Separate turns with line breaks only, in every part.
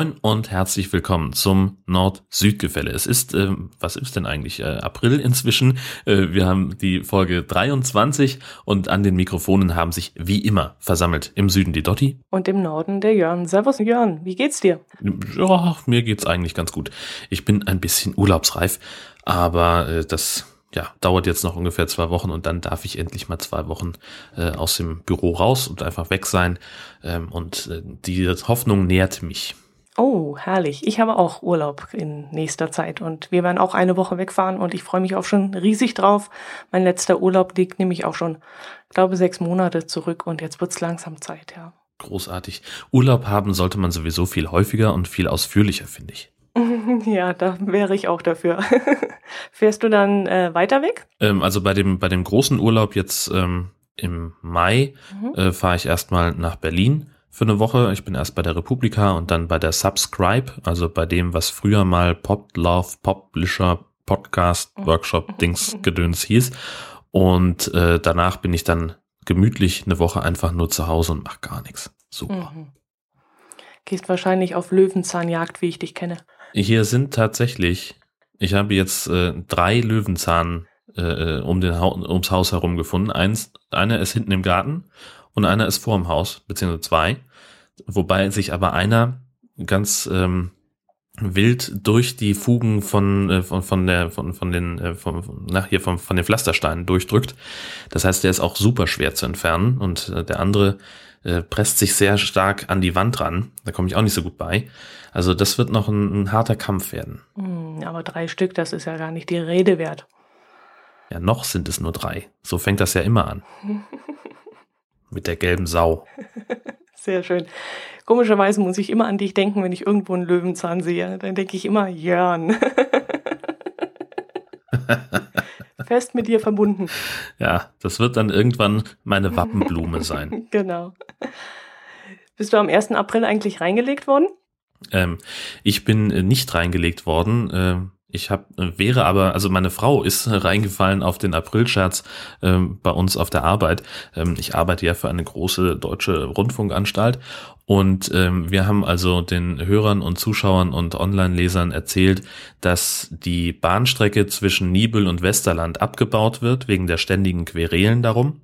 Moin und herzlich willkommen zum Nord-Süd-Gefälle. Es ist, äh, was ist denn eigentlich? Äh, April inzwischen. Äh, wir haben die Folge 23 und an den Mikrofonen haben sich wie immer versammelt im Süden die Dotti.
Und im Norden der Jörn. Servus Jörn, wie geht's dir?
Ja, mir geht's eigentlich ganz gut. Ich bin ein bisschen urlaubsreif, aber äh, das ja, dauert jetzt noch ungefähr zwei Wochen und dann darf ich endlich mal zwei Wochen äh, aus dem Büro raus und einfach weg sein. Ähm, und äh, die Hoffnung nährt mich.
Oh, herrlich. Ich habe auch Urlaub in nächster Zeit und wir werden auch eine Woche wegfahren und ich freue mich auch schon riesig drauf. Mein letzter Urlaub liegt nämlich auch schon, glaube sechs Monate zurück und jetzt wird's langsam Zeit, ja.
Großartig. Urlaub haben sollte man sowieso viel häufiger und viel ausführlicher, finde ich.
Ja, da wäre ich auch dafür. Fährst du dann äh, weiter weg?
Ähm, also bei dem, bei dem großen Urlaub jetzt ähm, im Mai mhm. äh, fahre ich erstmal nach Berlin für eine Woche. Ich bin erst bei der Republika und dann bei der Subscribe, also bei dem, was früher mal Pop Love Publisher Podcast Workshop Dings Gedöns hieß. Und äh, danach bin ich dann gemütlich eine Woche einfach nur zu Hause und mach gar nichts. Super. Mhm.
Gehst wahrscheinlich auf Löwenzahnjagd, wie ich dich kenne.
Hier sind tatsächlich, ich habe jetzt äh, drei Löwenzahn äh, äh um den ha ums Haus herum gefunden. Eins, einer ist hinten im Garten und einer ist vor dem Haus, beziehungsweise zwei. Wobei sich aber einer ganz ähm, wild durch die Fugen von, äh, von, von der, von, von den, äh, von, nach hier von, von den Pflastersteinen durchdrückt. Das heißt, der ist auch super schwer zu entfernen und äh, der andere äh, presst sich sehr stark an die Wand ran. Da komme ich auch nicht so gut bei. Also das wird noch ein, ein harter Kampf werden.
Hm, aber drei Stück, das ist ja gar nicht die Rede wert.
Ja, noch sind es nur drei. So fängt das ja immer an. Mit der gelben Sau.
Sehr schön. Komischerweise muss ich immer an dich denken, wenn ich irgendwo einen Löwenzahn sehe. Dann denke ich immer, Jörn. Fest mit dir verbunden.
Ja, das wird dann irgendwann meine Wappenblume sein.
genau. Bist du am 1. April eigentlich reingelegt worden?
Ähm, ich bin nicht reingelegt worden. Ähm, ich hab, wäre aber, also meine Frau ist reingefallen auf den Aprilscherz ähm, bei uns auf der Arbeit. Ähm, ich arbeite ja für eine große deutsche Rundfunkanstalt und ähm, wir haben also den Hörern und Zuschauern und Online-Lesern erzählt, dass die Bahnstrecke zwischen Nibel und Westerland abgebaut wird wegen der ständigen Querelen darum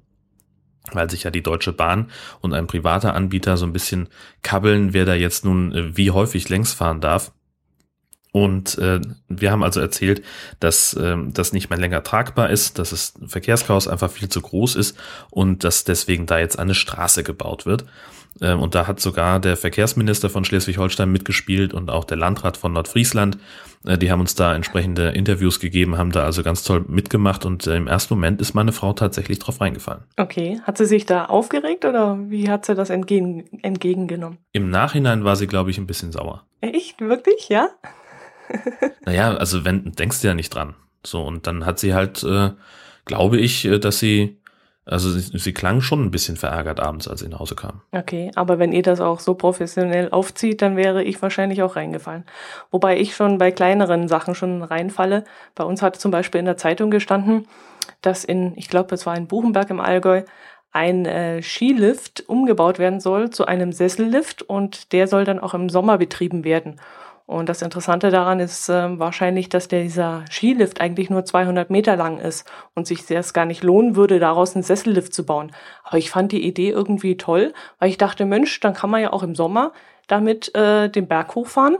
weil sich ja die Deutsche Bahn und ein privater Anbieter so ein bisschen kabbeln, wer da jetzt nun äh, wie häufig längs fahren darf. Und äh, wir haben also erzählt, dass äh, das nicht mehr länger tragbar ist, dass das Verkehrschaos einfach viel zu groß ist und dass deswegen da jetzt eine Straße gebaut wird. Äh, und da hat sogar der Verkehrsminister von Schleswig-Holstein mitgespielt und auch der Landrat von Nordfriesland. Äh, die haben uns da entsprechende Interviews gegeben, haben da also ganz toll mitgemacht und äh, im ersten Moment ist meine Frau tatsächlich drauf reingefallen.
Okay, hat sie sich da aufgeregt oder wie hat sie das entgegen, entgegengenommen?
Im Nachhinein war sie, glaube ich, ein bisschen sauer.
Echt? Wirklich? Ja?
Naja, also wenn, denkst du ja nicht dran. So, und dann hat sie halt, äh, glaube ich, äh, dass sie, also sie, sie klang schon ein bisschen verärgert abends, als sie nach Hause kam.
Okay, aber wenn ihr das auch so professionell aufzieht, dann wäre ich wahrscheinlich auch reingefallen. Wobei ich schon bei kleineren Sachen schon reinfalle. Bei uns hat zum Beispiel in der Zeitung gestanden, dass in, ich glaube, es war in Buchenberg im Allgäu, ein äh, Skilift umgebaut werden soll zu einem Sessellift und der soll dann auch im Sommer betrieben werden. Und das Interessante daran ist äh, wahrscheinlich, dass dieser Skilift eigentlich nur 200 Meter lang ist und sich es gar nicht lohnen würde, daraus einen Sessellift zu bauen. Aber ich fand die Idee irgendwie toll, weil ich dachte, Mensch, dann kann man ja auch im Sommer damit äh, den Berg hochfahren.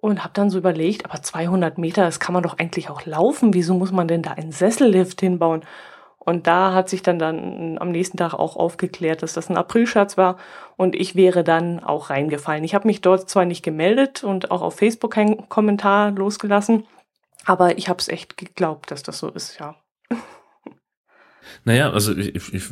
Und habe dann so überlegt, aber 200 Meter, das kann man doch eigentlich auch laufen. Wieso muss man denn da einen Sessellift hinbauen? Und da hat sich dann, dann am nächsten Tag auch aufgeklärt, dass das ein Aprilscherz war und ich wäre dann auch reingefallen. Ich habe mich dort zwar nicht gemeldet und auch auf Facebook keinen Kommentar losgelassen, aber ich habe es echt geglaubt, dass das so ist, ja.
Naja, also ich, ich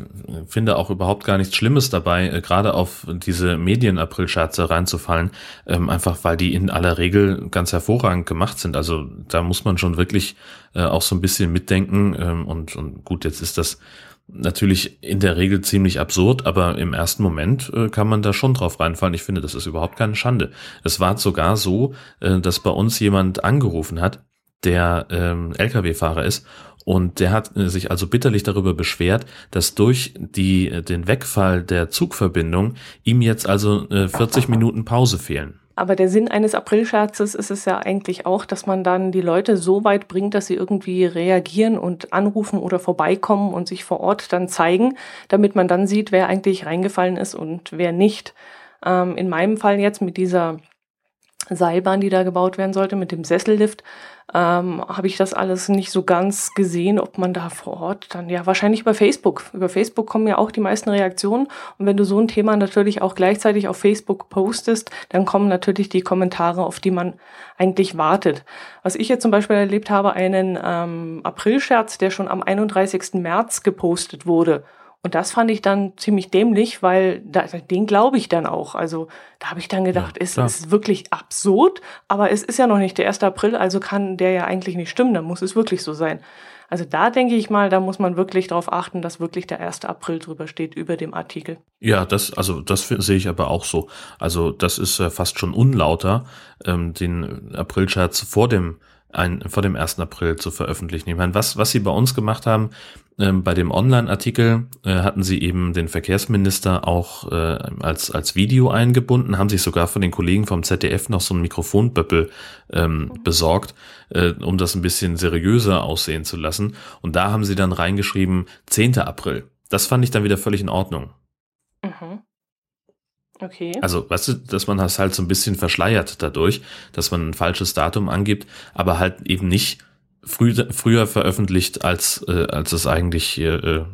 finde auch überhaupt gar nichts Schlimmes dabei, äh, gerade auf diese Medien-April-Scherze reinzufallen, ähm, einfach weil die in aller Regel ganz hervorragend gemacht sind. Also da muss man schon wirklich äh, auch so ein bisschen mitdenken ähm, und, und gut, jetzt ist das natürlich in der Regel ziemlich absurd, aber im ersten Moment äh, kann man da schon drauf reinfallen. Ich finde, das ist überhaupt keine Schande. Es war sogar so, äh, dass bei uns jemand angerufen hat, der ähm, Lkw-Fahrer ist und der hat äh, sich also bitterlich darüber beschwert, dass durch die, äh, den Wegfall der Zugverbindung ihm jetzt also 40 äh, Minuten Pause fehlen.
Aber der Sinn eines Aprilscherzes ist es ja eigentlich auch, dass man dann die Leute so weit bringt, dass sie irgendwie reagieren und anrufen oder vorbeikommen und sich vor Ort dann zeigen, damit man dann sieht, wer eigentlich reingefallen ist und wer nicht. Ähm, in meinem Fall jetzt mit dieser Seilbahn, die da gebaut werden sollte, mit dem Sessellift, ähm, habe ich das alles nicht so ganz gesehen, ob man da vor Ort dann, ja, wahrscheinlich über Facebook. Über Facebook kommen ja auch die meisten Reaktionen. Und wenn du so ein Thema natürlich auch gleichzeitig auf Facebook postest, dann kommen natürlich die Kommentare, auf die man eigentlich wartet. Was ich jetzt zum Beispiel erlebt habe, einen ähm, Aprilscherz, der schon am 31. März gepostet wurde und das fand ich dann ziemlich dämlich, weil da, den glaube ich dann auch. Also da habe ich dann gedacht, ja, es ist wirklich absurd, aber es ist ja noch nicht der 1. April, also kann der ja eigentlich nicht stimmen, dann muss es wirklich so sein. Also da denke ich mal, da muss man wirklich darauf achten, dass wirklich der 1. April drüber steht über dem Artikel.
Ja, das, also das sehe ich aber auch so. Also das ist äh, fast schon unlauter, ähm, den Aprilscherz vor dem ein, vor dem 1. April zu veröffentlichen. Ich meine, was, was sie bei uns gemacht haben, ähm, bei dem Online-Artikel äh, hatten sie eben den Verkehrsminister auch äh, als, als Video eingebunden, haben sich sogar von den Kollegen vom ZDF noch so ein Mikrofonböppel ähm, besorgt, äh, um das ein bisschen seriöser aussehen zu lassen. Und da haben sie dann reingeschrieben 10. April. Das fand ich dann wieder völlig in Ordnung. Mhm. Okay. Also, weißt du, dass man das halt so ein bisschen verschleiert dadurch, dass man ein falsches Datum angibt, aber halt eben nicht früh, früher veröffentlicht, als, äh, als es eigentlich äh,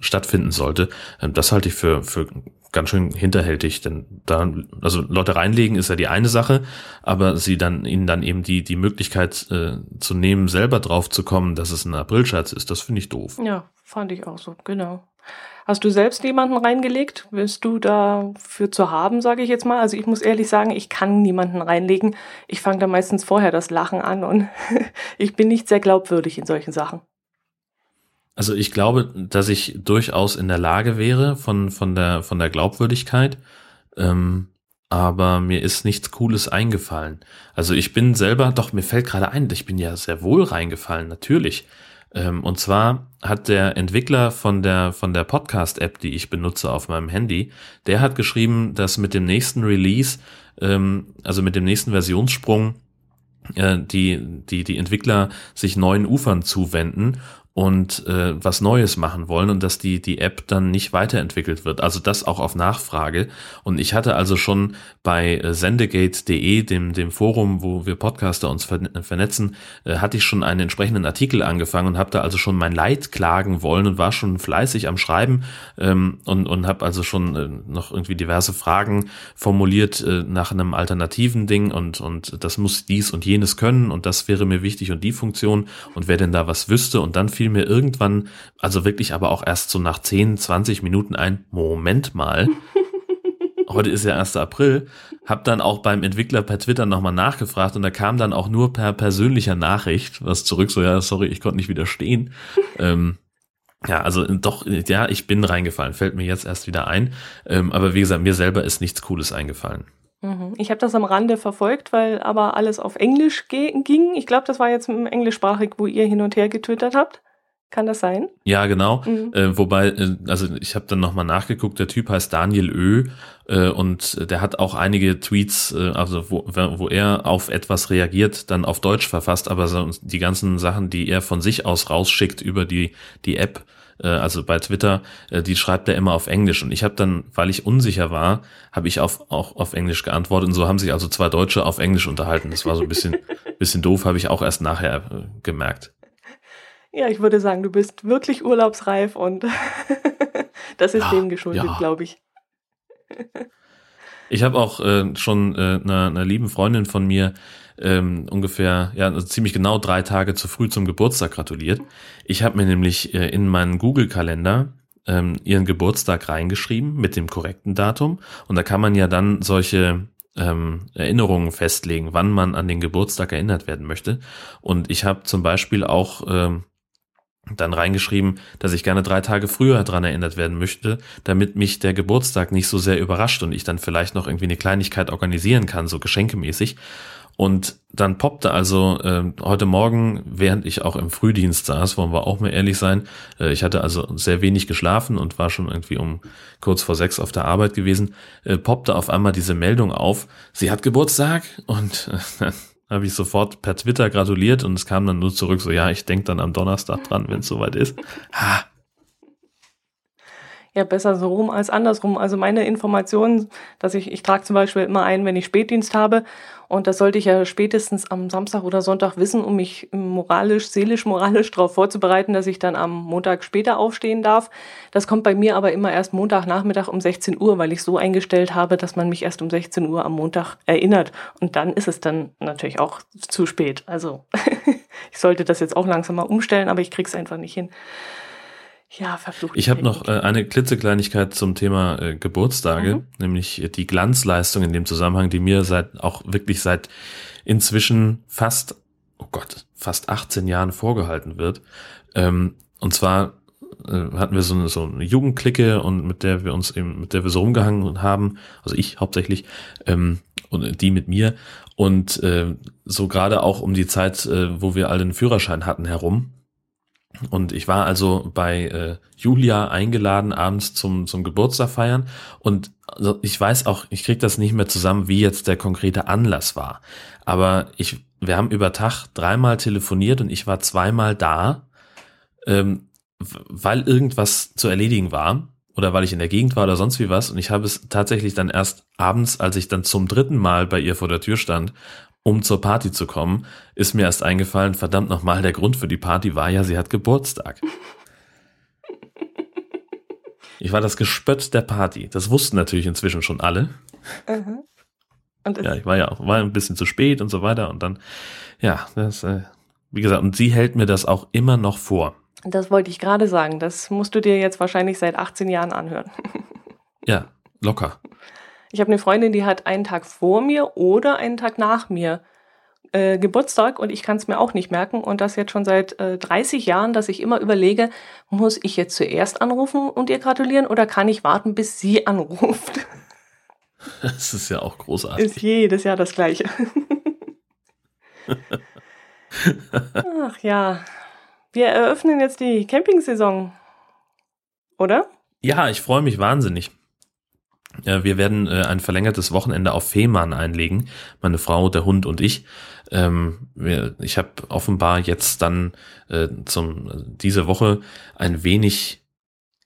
stattfinden sollte. Ähm, das halte ich für, für ganz schön hinterhältig, denn da, also Leute reinlegen ist ja die eine Sache, aber sie dann, ihnen dann eben die, die Möglichkeit äh, zu nehmen, selber drauf zu kommen, dass es ein Aprilscherz ist, das finde ich doof.
Ja, fand ich auch so, genau. Hast du selbst jemanden reingelegt? Bist du dafür zu haben, sage ich jetzt mal? Also ich muss ehrlich sagen, ich kann niemanden reinlegen. Ich fange da meistens vorher das Lachen an und ich bin nicht sehr glaubwürdig in solchen Sachen.
Also ich glaube, dass ich durchaus in der Lage wäre von, von, der, von der Glaubwürdigkeit, ähm, aber mir ist nichts Cooles eingefallen. Also ich bin selber, doch mir fällt gerade ein, ich bin ja sehr wohl reingefallen, natürlich. Ähm, und zwar hat der Entwickler von der, von der Podcast-App, die ich benutze auf meinem Handy, der hat geschrieben, dass mit dem nächsten Release, ähm, also mit dem nächsten Versionssprung, äh, die, die, die Entwickler sich neuen Ufern zuwenden und äh, was Neues machen wollen und dass die, die App dann nicht weiterentwickelt wird. Also das auch auf Nachfrage. Und ich hatte also schon bei äh, sendegate.de, dem, dem Forum, wo wir Podcaster uns vernetzen, äh, hatte ich schon einen entsprechenden Artikel angefangen und habe da also schon mein Leid klagen wollen und war schon fleißig am Schreiben ähm, und, und habe also schon äh, noch irgendwie diverse Fragen formuliert äh, nach einem alternativen Ding und, und das muss dies und jenes können und das wäre mir wichtig und die Funktion und wer denn da was wüsste und dann fiel mir irgendwann, also wirklich aber auch erst so nach 10, 20 Minuten ein, Moment mal, heute ist ja 1. April, hab dann auch beim Entwickler per Twitter nochmal nachgefragt und da kam dann auch nur per persönlicher Nachricht was zurück, so ja, sorry, ich konnte nicht widerstehen. ähm, ja, also doch, ja, ich bin reingefallen, fällt mir jetzt erst wieder ein. Ähm, aber wie gesagt, mir selber ist nichts Cooles eingefallen.
Mhm. Ich habe das am Rande verfolgt, weil aber alles auf Englisch ging. Ich glaube, das war jetzt englischsprachig, wo ihr hin und her getwittert habt. Kann das sein?
Ja, genau. Mhm. Äh, wobei, äh, also ich habe dann nochmal nachgeguckt, der Typ heißt Daniel Ö äh, und der hat auch einige Tweets, äh, also wo, wo er auf etwas reagiert, dann auf Deutsch verfasst, aber so die ganzen Sachen, die er von sich aus rausschickt über die, die App, äh, also bei Twitter, die schreibt er immer auf Englisch. Und ich habe dann, weil ich unsicher war, habe ich auf, auch auf Englisch geantwortet. Und so haben sich also zwei Deutsche auf Englisch unterhalten. Das war so ein bisschen, bisschen doof, habe ich auch erst nachher gemerkt.
Ja, ich würde sagen, du bist wirklich urlaubsreif und das ist ja, dem geschuldet, ja. glaube ich.
ich habe auch äh, schon äh, einer, einer lieben Freundin von mir ähm, ungefähr, ja, also ziemlich genau drei Tage zu früh zum Geburtstag gratuliert. Ich habe mir nämlich äh, in meinen Google-Kalender ähm, ihren Geburtstag reingeschrieben mit dem korrekten Datum und da kann man ja dann solche ähm, Erinnerungen festlegen, wann man an den Geburtstag erinnert werden möchte. Und ich habe zum Beispiel auch ähm, dann reingeschrieben, dass ich gerne drei Tage früher dran erinnert werden möchte, damit mich der Geburtstag nicht so sehr überrascht und ich dann vielleicht noch irgendwie eine Kleinigkeit organisieren kann, so geschenkemäßig. Und dann poppte also äh, heute Morgen, während ich auch im Frühdienst saß, wollen wir auch mal ehrlich sein, äh, ich hatte also sehr wenig geschlafen und war schon irgendwie um kurz vor sechs auf der Arbeit gewesen, äh, poppte auf einmal diese Meldung auf, sie hat Geburtstag und äh, habe ich sofort per Twitter gratuliert und es kam dann nur zurück, so ja, ich denke dann am Donnerstag dran, wenn es soweit ist. Ha,
ja, besser so rum als andersrum. Also meine Informationen, dass ich, ich trage zum Beispiel immer ein, wenn ich Spätdienst habe. Und das sollte ich ja spätestens am Samstag oder Sonntag wissen, um mich moralisch, seelisch, moralisch darauf vorzubereiten, dass ich dann am Montag später aufstehen darf. Das kommt bei mir aber immer erst Montagnachmittag um 16 Uhr, weil ich so eingestellt habe, dass man mich erst um 16 Uhr am Montag erinnert. Und dann ist es dann natürlich auch zu spät. Also ich sollte das jetzt auch langsam mal umstellen, aber ich krieg's einfach nicht hin.
Ja, verflucht. Ich habe noch äh, eine klitzekleinigkeit zum Thema äh, Geburtstage, mhm. nämlich die Glanzleistung in dem Zusammenhang, die mir seit auch wirklich seit inzwischen fast, oh Gott, fast 18 Jahren vorgehalten wird. Ähm, und zwar äh, hatten wir so eine, so eine Jugendklicke und mit der wir uns eben, mit der wir so rumgehangen haben, also ich hauptsächlich, ähm, und die mit mir. Und äh, so gerade auch um die Zeit, äh, wo wir alle einen Führerschein hatten, herum, und ich war also bei äh, Julia eingeladen, abends zum, zum Geburtstag feiern. Und also ich weiß auch, ich krieg das nicht mehr zusammen, wie jetzt der konkrete Anlass war. Aber ich, wir haben über Tag dreimal telefoniert und ich war zweimal da, ähm, weil irgendwas zu erledigen war oder weil ich in der Gegend war oder sonst wie was. Und ich habe es tatsächlich dann erst abends, als ich dann zum dritten Mal bei ihr vor der Tür stand um zur Party zu kommen, ist mir erst eingefallen, verdammt nochmal, der Grund für die Party war ja, sie hat Geburtstag. Ich war das Gespött der Party. Das wussten natürlich inzwischen schon alle. Mhm. ja, ich war ja auch war ein bisschen zu spät und so weiter. Und dann, ja, das, äh, wie gesagt, und sie hält mir das auch immer noch vor.
Das wollte ich gerade sagen. Das musst du dir jetzt wahrscheinlich seit 18 Jahren anhören.
ja, locker.
Ich habe eine Freundin, die hat einen Tag vor mir oder einen Tag nach mir äh, Geburtstag und ich kann es mir auch nicht merken und das jetzt schon seit äh, 30 Jahren, dass ich immer überlege, muss ich jetzt zuerst anrufen und ihr gratulieren oder kann ich warten, bis sie anruft?
Das ist ja auch großartig.
Ist jedes Jahr das gleiche. Ach ja, wir eröffnen jetzt die Campingsaison, oder?
Ja, ich freue mich wahnsinnig. Wir werden äh, ein verlängertes Wochenende auf Fehmarn einlegen, meine Frau, der Hund und ich. Ähm, ich habe offenbar jetzt dann äh, zum diese Woche ein wenig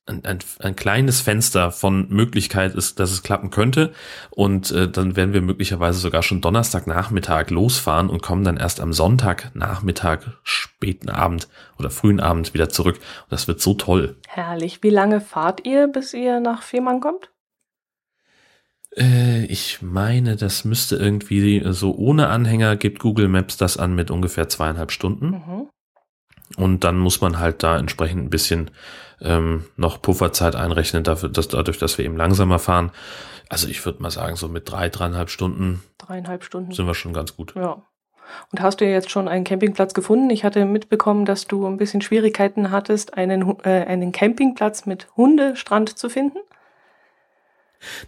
ein, ein, ein kleines Fenster von Möglichkeit ist, dass es klappen könnte. Und äh, dann werden wir möglicherweise sogar schon Donnerstagnachmittag losfahren und kommen dann erst am Sonntagnachmittag, späten Abend oder frühen Abend wieder zurück. Und das wird so toll.
Herrlich. Wie lange fahrt ihr, bis ihr nach Fehmarn kommt?
Äh, ich meine, das müsste irgendwie so ohne Anhänger gibt Google Maps das an mit ungefähr zweieinhalb Stunden. Mhm. Und dann muss man halt da entsprechend ein bisschen ähm, noch Pufferzeit einrechnen, dafür, dass, dadurch, dass wir eben langsamer fahren. Also ich würde mal sagen, so mit drei, dreieinhalb Stunden.
Dreieinhalb Stunden.
Sind wir schon ganz gut.
Ja. Und hast du jetzt schon einen Campingplatz gefunden? Ich hatte mitbekommen, dass du ein bisschen Schwierigkeiten hattest, einen, äh, einen Campingplatz mit Hundestrand zu finden.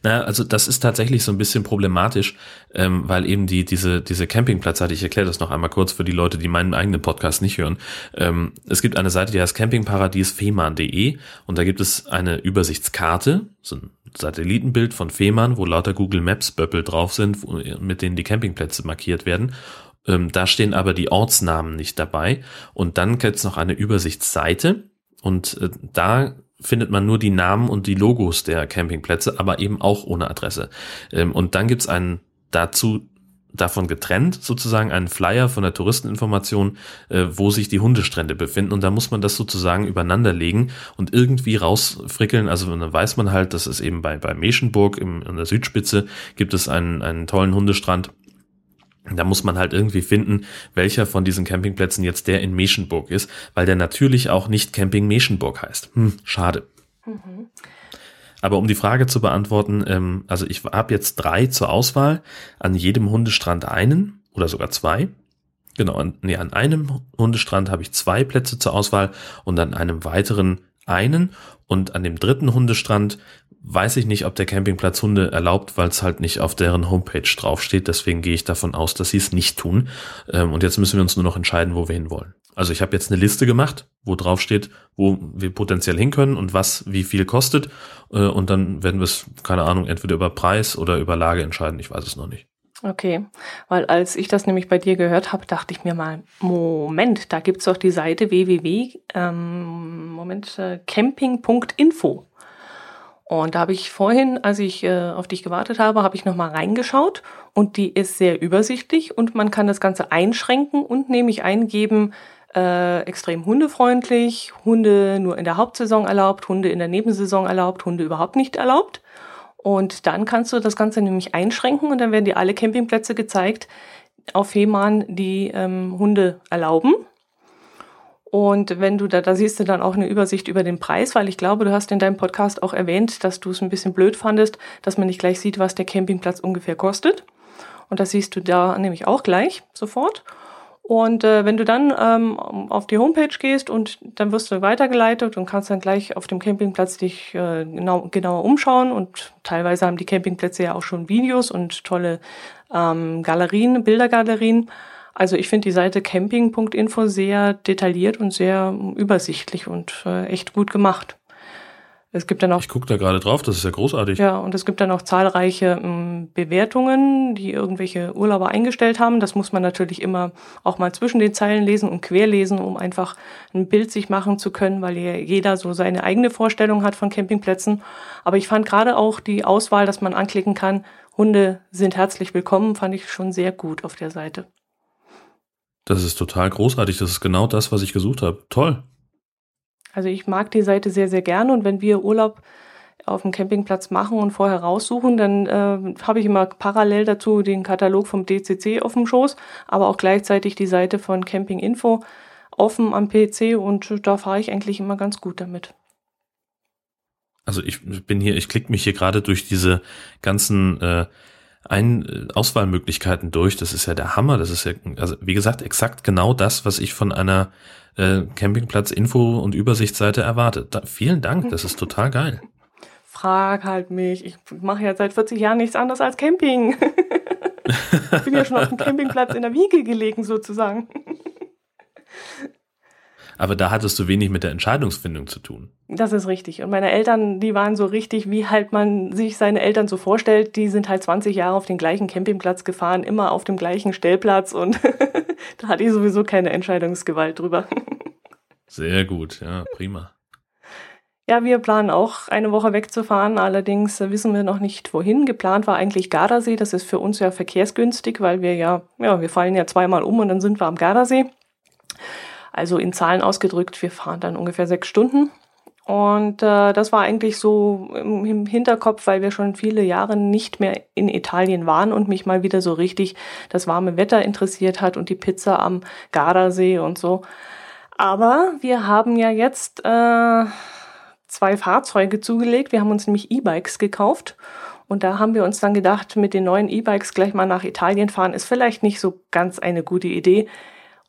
Naja, also das ist tatsächlich so ein bisschen problematisch, ähm, weil eben die diese diese Campingplätze hatte. Ich erkläre das noch einmal kurz für die Leute, die meinen eigenen Podcast nicht hören. Ähm, es gibt eine Seite, die heißt campingparadiesfehmarn.de und da gibt es eine Übersichtskarte, so ein Satellitenbild von Fehmarn, wo lauter Google Maps Böppel drauf sind, wo, mit denen die Campingplätze markiert werden. Ähm, da stehen aber die Ortsnamen nicht dabei. Und dann gibt es noch eine Übersichtsseite und äh, da findet man nur die Namen und die Logos der Campingplätze, aber eben auch ohne Adresse. Ähm, und dann gibt's einen dazu davon getrennt, sozusagen einen Flyer von der Touristeninformation, äh, wo sich die Hundestrände befinden. Und da muss man das sozusagen übereinander legen und irgendwie rausfrickeln. Also dann weiß man halt, dass es eben bei, bei Meschenburg im, in der Südspitze gibt es einen, einen tollen Hundestrand da muss man halt irgendwie finden, welcher von diesen Campingplätzen jetzt der in Meschenburg ist, weil der natürlich auch nicht Camping Meschenburg heißt. Hm, schade. Mhm. Aber um die Frage zu beantworten, ähm, also ich habe jetzt drei zur Auswahl, an jedem Hundestrand einen oder sogar zwei. Genau, an, nee, an einem Hundestrand habe ich zwei Plätze zur Auswahl und an einem weiteren einen und an dem dritten Hundestrand weiß ich nicht, ob der Campingplatz Hunde erlaubt, weil es halt nicht auf deren Homepage draufsteht. Deswegen gehe ich davon aus, dass sie es nicht tun. Ähm, und jetzt müssen wir uns nur noch entscheiden, wo wir hinwollen. Also ich habe jetzt eine Liste gemacht, wo drauf steht, wo wir potenziell hin können und was wie viel kostet. Äh, und dann werden wir es, keine Ahnung, entweder über Preis oder über Lage entscheiden. Ich weiß es noch nicht.
Okay, weil als ich das nämlich bei dir gehört habe, dachte ich mir mal, Moment, da gibt's doch die Seite www, ähm, Moment, äh, camping.info. Und da habe ich vorhin, als ich äh, auf dich gewartet habe, habe ich nochmal reingeschaut und die ist sehr übersichtlich und man kann das Ganze einschränken und nämlich eingeben, äh, extrem hundefreundlich, Hunde nur in der Hauptsaison erlaubt, Hunde in der Nebensaison erlaubt, Hunde überhaupt nicht erlaubt. Und dann kannst du das Ganze nämlich einschränken und dann werden dir alle Campingplätze gezeigt auf Fehmarn, die ähm, Hunde erlauben. Und wenn du da, da siehst du dann auch eine Übersicht über den Preis, weil ich glaube, du hast in deinem Podcast auch erwähnt, dass du es ein bisschen blöd fandest, dass man nicht gleich sieht, was der Campingplatz ungefähr kostet. Und das siehst du da nämlich auch gleich sofort. Und äh, wenn du dann ähm, auf die Homepage gehst und dann wirst du weitergeleitet und kannst dann gleich auf dem Campingplatz dich äh, genau, genauer umschauen. Und teilweise haben die Campingplätze ja auch schon Videos und tolle ähm, Galerien, Bildergalerien. Also ich finde die Seite camping.info sehr detailliert und sehr übersichtlich und äh, echt gut gemacht. Es gibt dann auch.
Ich gucke da gerade drauf, das ist ja großartig.
Ja, und es gibt dann auch zahlreiche ähm, Bewertungen, die irgendwelche Urlauber eingestellt haben. Das muss man natürlich immer auch mal zwischen den Zeilen lesen und querlesen, um einfach ein Bild sich machen zu können, weil jeder so seine eigene Vorstellung hat von Campingplätzen. Aber ich fand gerade auch die Auswahl, dass man anklicken kann, Hunde sind herzlich willkommen, fand ich schon sehr gut auf der Seite.
Das ist total großartig. Das ist genau das, was ich gesucht habe. Toll.
Also ich mag die Seite sehr, sehr gerne und wenn wir Urlaub auf dem Campingplatz machen und vorher raussuchen, dann äh, habe ich immer parallel dazu den Katalog vom DCC auf dem Schoß, aber auch gleichzeitig die Seite von Camping Info offen am PC und da fahre ich eigentlich immer ganz gut damit.
Also ich bin hier, ich klicke mich hier gerade durch diese ganzen äh, ein äh, Auswahlmöglichkeiten durch. Das ist ja der Hammer. Das ist ja, also wie gesagt, exakt genau das, was ich von einer äh, Campingplatz-Info- und Übersichtsseite erwarte. Da, vielen Dank, das ist total geil.
Frag halt mich. Ich mache ja seit 40 Jahren nichts anderes als Camping. ich bin ja schon auf dem Campingplatz in der Wiege gelegen, sozusagen.
Aber da hattest du wenig mit der Entscheidungsfindung zu tun.
Das ist richtig. Und meine Eltern, die waren so richtig, wie halt man sich seine Eltern so vorstellt. Die sind halt 20 Jahre auf den gleichen Campingplatz gefahren, immer auf dem gleichen Stellplatz und da hatte ich sowieso keine Entscheidungsgewalt drüber.
Sehr gut, ja, prima.
Ja, wir planen auch eine Woche wegzufahren. Allerdings wissen wir noch nicht wohin. Geplant war eigentlich Gardasee. Das ist für uns ja verkehrsgünstig, weil wir ja, ja, wir fallen ja zweimal um und dann sind wir am Gardasee. Also in Zahlen ausgedrückt, wir fahren dann ungefähr sechs Stunden. Und äh, das war eigentlich so im, Hinterkopf, weil wir schon viele Jahre nicht mehr in Italien waren und mich mal wieder so richtig das warme Wetter interessiert hat und die Pizza am Gardasee und so. Aber wir haben ja jetzt äh, zwei Fahrzeuge zugelegt. Wir haben uns nämlich E-Bikes gekauft. Und da haben wir uns dann gedacht, mit den neuen E-Bikes gleich mal nach Italien fahren, ist vielleicht nicht so ganz eine gute Idee.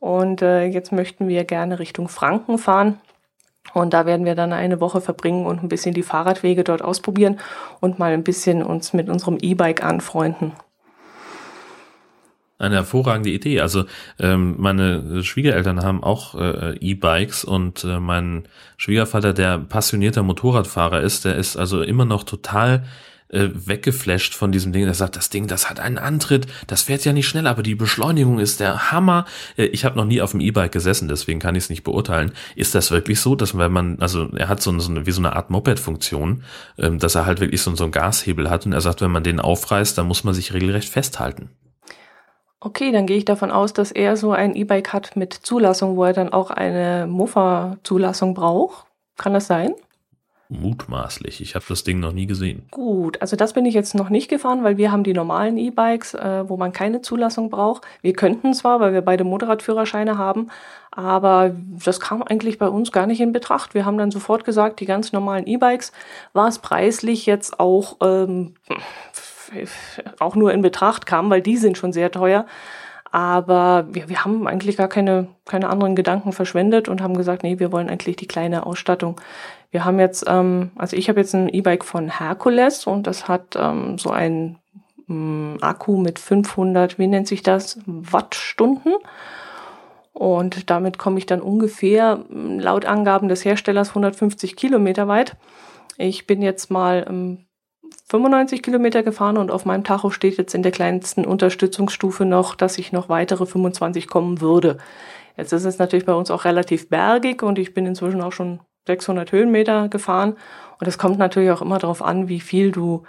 Und äh, jetzt möchten wir gerne Richtung Franken fahren. Und da werden wir dann eine Woche verbringen und ein bisschen die Fahrradwege dort ausprobieren und mal ein bisschen uns mit unserem E-Bike anfreunden.
Eine hervorragende Idee. Also ähm, meine Schwiegereltern haben auch äh, E-Bikes und äh, mein Schwiegervater, der passionierter Motorradfahrer ist, der ist also immer noch total äh, weggeflasht von diesem Ding. Er sagt, das Ding, das hat einen Antritt, das fährt ja nicht schnell, aber die Beschleunigung ist der Hammer. Äh, ich habe noch nie auf dem E-Bike gesessen, deswegen kann ich es nicht beurteilen. Ist das wirklich so, dass wenn man, also er hat so, so eine, wie so eine Art Moped-Funktion, ähm, dass er halt wirklich so, so einen Gashebel hat und er sagt, wenn man den aufreißt, dann muss man sich regelrecht festhalten.
Okay, dann gehe ich davon aus, dass er so ein E-Bike hat mit Zulassung, wo er dann auch eine Mofa-Zulassung braucht. Kann das sein?
Mutmaßlich. Ich habe das Ding noch nie gesehen.
Gut, also das bin ich jetzt noch nicht gefahren, weil wir haben die normalen E-Bikes, äh, wo man keine Zulassung braucht. Wir könnten zwar, weil wir beide Motorradführerscheine haben, aber das kam eigentlich bei uns gar nicht in Betracht. Wir haben dann sofort gesagt, die ganz normalen E-Bikes war es preislich jetzt auch, ähm, auch nur in Betracht kam, weil die sind schon sehr teuer. Aber wir, wir haben eigentlich gar keine, keine anderen Gedanken verschwendet und haben gesagt, nee, wir wollen eigentlich die kleine Ausstattung. Wir haben jetzt, ähm, also ich habe jetzt ein E-Bike von Hercules und das hat ähm, so ein ähm, Akku mit 500, wie nennt sich das, Wattstunden. Und damit komme ich dann ungefähr laut Angaben des Herstellers 150 Kilometer weit. Ich bin jetzt mal ähm, 95 Kilometer gefahren und auf meinem Tacho steht jetzt in der kleinsten Unterstützungsstufe noch, dass ich noch weitere 25 kommen würde. Jetzt ist es natürlich bei uns auch relativ bergig und ich bin inzwischen auch schon 600 Höhenmeter gefahren. Und es kommt natürlich auch immer darauf an, wie viel du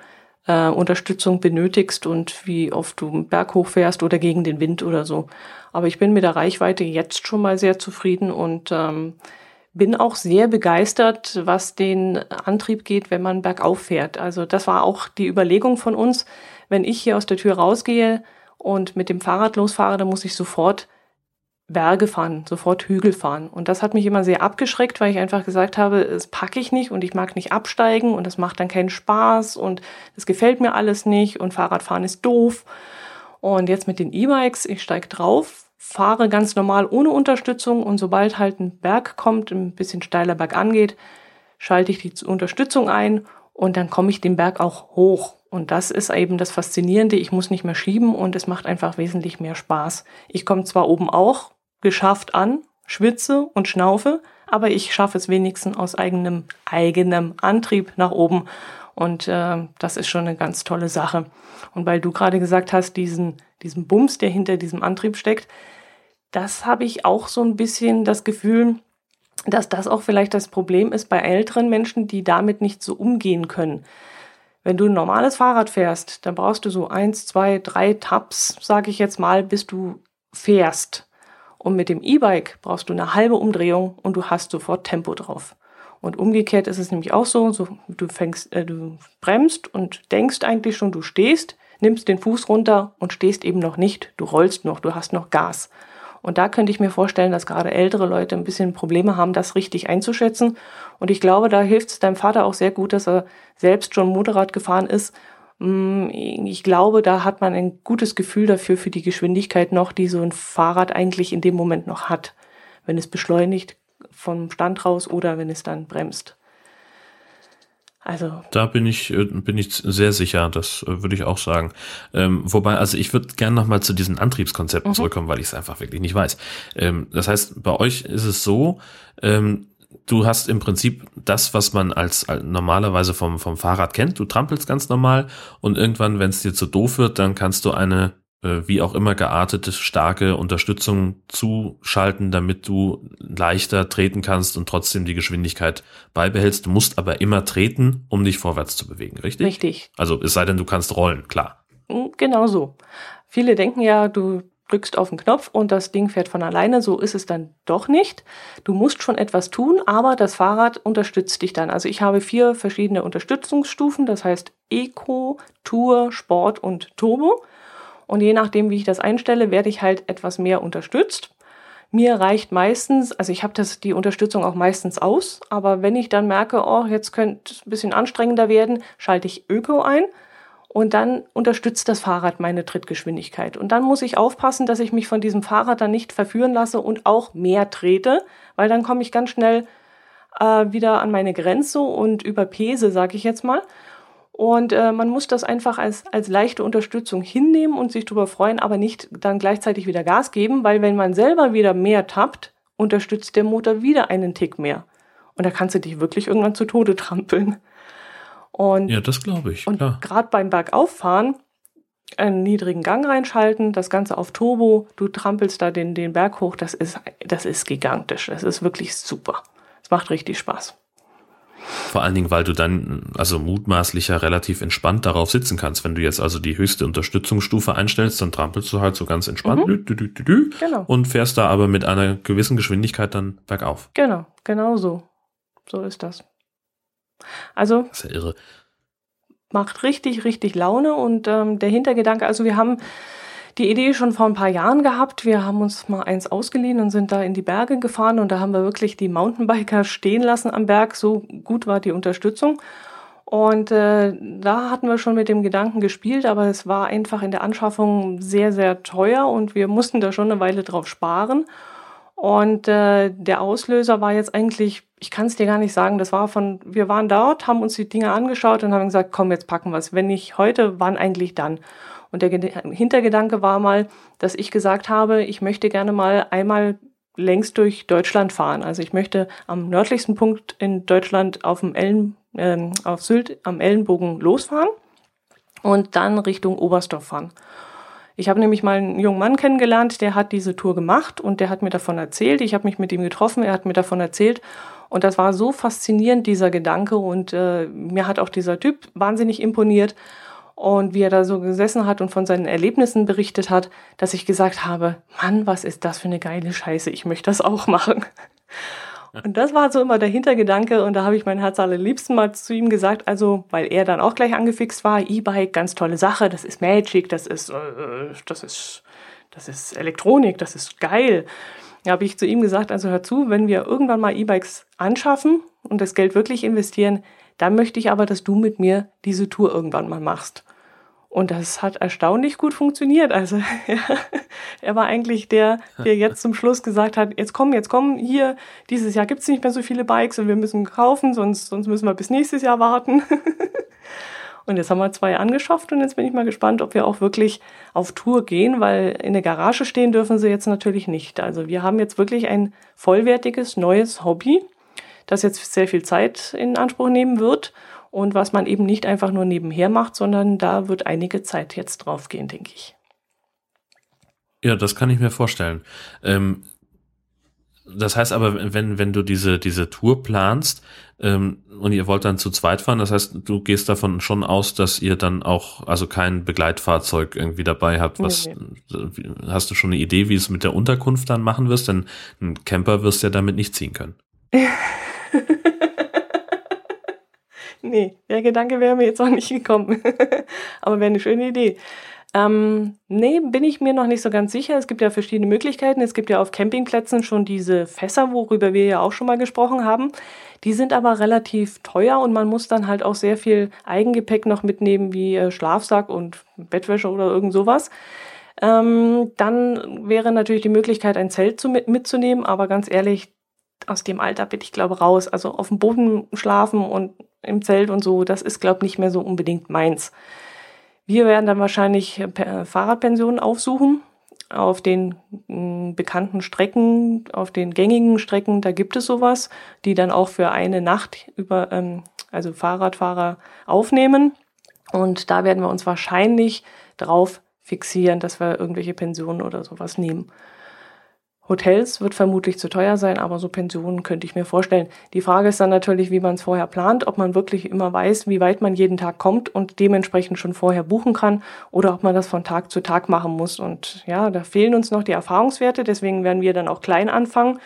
äh, Unterstützung benötigst und wie oft du einen Berg hochfährst oder gegen den Wind oder so. Aber ich bin mit der Reichweite jetzt schon mal sehr zufrieden und ähm, bin auch sehr begeistert, was den Antrieb geht, wenn man bergauf fährt. Also das war auch die Überlegung von uns. Wenn ich hier aus der Tür rausgehe und mit dem Fahrrad losfahre, dann muss ich sofort Berge fahren, sofort Hügel fahren. Und das hat mich immer sehr abgeschreckt, weil ich einfach gesagt habe, das packe ich nicht und ich mag nicht absteigen und das macht dann keinen Spaß und das gefällt mir alles nicht und Fahrradfahren ist doof. Und jetzt mit den E-Bikes, ich steige drauf, fahre ganz normal ohne Unterstützung und sobald halt ein Berg kommt, ein bisschen steiler Berg angeht, schalte ich die Unterstützung ein und dann komme ich den Berg auch hoch. Und das ist eben das Faszinierende. Ich muss nicht mehr schieben und es macht einfach wesentlich mehr Spaß. Ich komme zwar oben auch geschafft an, schwitze und schnaufe, aber ich schaffe es wenigstens aus eigenem, eigenem Antrieb nach oben. Und äh, das ist schon eine ganz tolle Sache. Und weil du gerade gesagt hast, diesen, diesen Bums, der hinter diesem Antrieb steckt, das habe ich auch so ein bisschen das Gefühl, dass das auch vielleicht das Problem ist bei älteren Menschen, die damit nicht so umgehen können. Wenn du ein normales Fahrrad fährst, dann brauchst du so eins, zwei, drei Tabs, sage ich jetzt mal, bis du fährst. Und mit dem E-Bike brauchst du eine halbe Umdrehung und du hast sofort Tempo drauf. Und umgekehrt ist es nämlich auch so, so du fängst, äh, du bremst und denkst eigentlich schon, du stehst, nimmst den Fuß runter und stehst eben noch nicht. Du rollst noch, du hast noch Gas. Und da könnte ich mir vorstellen, dass gerade ältere Leute ein bisschen Probleme haben, das richtig einzuschätzen. Und ich glaube, da hilft es deinem Vater auch sehr gut, dass er selbst schon Motorrad gefahren ist ich glaube, da hat man ein gutes Gefühl dafür, für die Geschwindigkeit noch, die so ein Fahrrad eigentlich in dem Moment noch hat, wenn es beschleunigt vom Stand raus oder wenn es dann bremst.
Also. Da bin ich, äh, bin ich sehr sicher, das äh, würde ich auch sagen. Ähm, wobei, also ich würde gerne nochmal zu diesen Antriebskonzepten mhm. zurückkommen, weil ich es einfach wirklich nicht weiß. Ähm, das heißt, bei euch ist es so, ähm, du hast im Prinzip das, was man als, als normalerweise vom, vom Fahrrad kennt. Du trampelst ganz normal und irgendwann, wenn es dir zu doof wird, dann kannst du eine äh, wie auch immer geartete, starke Unterstützung zuschalten, damit du leichter treten kannst und trotzdem die Geschwindigkeit beibehältst. Du musst aber immer treten, um dich vorwärts zu bewegen, richtig?
Richtig.
Also es sei denn, du kannst rollen, klar.
Genau so. Viele denken ja, du drückst auf den Knopf und das Ding fährt von alleine. So ist es dann doch nicht. Du musst schon etwas tun, aber das Fahrrad unterstützt dich dann. Also ich habe vier verschiedene Unterstützungsstufen, das heißt Eco, Tour, Sport und Turbo. Und je nachdem, wie ich das einstelle, werde ich halt etwas mehr unterstützt. Mir reicht meistens, also ich habe die Unterstützung auch meistens aus, aber wenn ich dann merke, oh, jetzt könnte es ein bisschen anstrengender werden, schalte ich Öko ein und dann unterstützt das Fahrrad meine Trittgeschwindigkeit. Und dann muss ich aufpassen, dass ich mich von diesem Fahrrad dann nicht verführen lasse und auch mehr trete, weil dann komme ich ganz schnell äh, wieder an meine Grenze und überpese, sage ich jetzt mal. Und äh, man muss das einfach als, als leichte Unterstützung hinnehmen und sich darüber freuen, aber nicht dann gleichzeitig wieder Gas geben, weil wenn man selber wieder mehr tappt, unterstützt der Motor wieder einen Tick mehr. Und da kannst du dich wirklich irgendwann zu Tode trampeln.
Und, ja, das glaube ich.
Und gerade beim Bergauffahren einen niedrigen Gang reinschalten, das Ganze auf Turbo, du trampelst da den, den Berg hoch, das ist, das ist gigantisch. Das ist wirklich super. Es macht richtig Spaß.
Vor allen Dingen, weil du dann also mutmaßlich ja relativ entspannt darauf sitzen kannst. Wenn du jetzt also die höchste Unterstützungsstufe einstellst, dann trampelst du halt so ganz entspannt mhm. dü, dü, dü, genau. und fährst da aber mit einer gewissen Geschwindigkeit dann bergauf.
Genau, genau so. So ist das. Also.
Das ist ja irre.
Macht richtig, richtig Laune und ähm, der Hintergedanke, also wir haben die Idee schon vor ein paar Jahren gehabt. Wir haben uns mal eins ausgeliehen und sind da in die Berge gefahren und da haben wir wirklich die Mountainbiker stehen lassen am Berg. So gut war die Unterstützung. Und äh, da hatten wir schon mit dem Gedanken gespielt, aber es war einfach in der Anschaffung sehr, sehr teuer und wir mussten da schon eine Weile drauf sparen. Und äh, der Auslöser war jetzt eigentlich, ich kann es dir gar nicht sagen, das war von, wir waren dort, haben uns die Dinge angeschaut und haben gesagt, komm, jetzt packen wir es. Wenn nicht heute, wann eigentlich dann? Und der Hintergedanke war mal, dass ich gesagt habe, ich möchte gerne mal einmal längst durch Deutschland fahren. Also ich möchte am nördlichsten Punkt in Deutschland auf dem Ellen, äh, auf Sylt am Ellenbogen losfahren und dann Richtung Oberstdorf fahren. Ich habe nämlich mal einen jungen Mann kennengelernt, der hat diese Tour gemacht und der hat mir davon erzählt. Ich habe mich mit ihm getroffen, er hat mir davon erzählt. Und das war so faszinierend, dieser Gedanke. Und äh, mir hat auch dieser Typ wahnsinnig imponiert. Und wie er da so gesessen hat und von seinen Erlebnissen berichtet hat, dass ich gesagt habe, Mann, was ist das für eine geile Scheiße, ich möchte das auch machen. Und das war so immer der Hintergedanke und da habe ich mein Herz allerliebsten mal zu ihm gesagt, also weil er dann auch gleich angefixt war, E-Bike, ganz tolle Sache, das ist Magic, das ist, äh, das ist, das ist Elektronik, das ist geil. Da habe ich zu ihm gesagt, also hör zu, wenn wir irgendwann mal E-Bikes anschaffen und das Geld wirklich investieren, dann möchte ich aber, dass du mit mir diese Tour irgendwann mal machst. Und das hat erstaunlich gut funktioniert. Also ja, er war eigentlich der, der jetzt zum Schluss gesagt hat, jetzt komm, jetzt komm, hier, dieses Jahr gibt's nicht mehr so viele Bikes und wir müssen kaufen, sonst, sonst müssen wir bis nächstes Jahr warten. und jetzt haben wir zwei angeschafft und jetzt bin ich mal gespannt, ob wir auch wirklich auf Tour gehen, weil in der Garage stehen dürfen sie jetzt natürlich nicht. Also wir haben jetzt wirklich ein vollwertiges neues Hobby, das jetzt sehr viel Zeit in Anspruch nehmen wird und was man eben nicht einfach nur nebenher macht, sondern da wird einige Zeit jetzt draufgehen, denke ich.
Ja, das kann ich mir vorstellen. Ähm, das heißt aber, wenn, wenn du diese, diese Tour planst ähm, und ihr wollt dann zu zweit fahren, das heißt, du gehst davon schon aus, dass ihr dann auch, also kein Begleitfahrzeug irgendwie dabei habt. Was nee, nee. hast du schon eine Idee, wie es mit der Unterkunft dann machen wirst? Denn ein Camper wirst du ja damit nicht ziehen können.
nee, der Gedanke wäre mir jetzt auch nicht gekommen. Aber wäre eine schöne Idee. Ähm, nee, bin ich mir noch nicht so ganz sicher. Es gibt ja verschiedene Möglichkeiten. Es gibt ja auf Campingplätzen schon diese Fässer, worüber wir ja auch schon mal gesprochen haben. Die sind aber relativ teuer und man muss dann halt auch sehr viel Eigengepäck noch mitnehmen, wie äh, Schlafsack und Bettwäsche oder irgend sowas. Ähm, dann wäre natürlich die Möglichkeit, ein Zelt zu, mitzunehmen, aber ganz ehrlich, aus dem Alter bin ich glaube raus. Also auf dem Boden schlafen und im Zelt und so, das ist glaube nicht mehr so unbedingt meins. Wir werden dann wahrscheinlich Fahrradpensionen aufsuchen auf den mm, bekannten Strecken, auf den gängigen Strecken, da gibt es sowas, die dann auch für eine Nacht über, ähm, also Fahrradfahrer aufnehmen. Und da werden wir uns wahrscheinlich drauf fixieren, dass wir irgendwelche Pensionen oder sowas nehmen. Hotels wird vermutlich zu teuer sein, aber so Pensionen könnte ich mir vorstellen. Die Frage ist dann natürlich, wie man es vorher plant, ob man wirklich immer weiß, wie weit man jeden Tag kommt und dementsprechend schon vorher buchen kann oder ob man das von Tag zu Tag machen muss. Und ja, da fehlen uns noch die Erfahrungswerte, deswegen werden wir dann auch klein anfangen.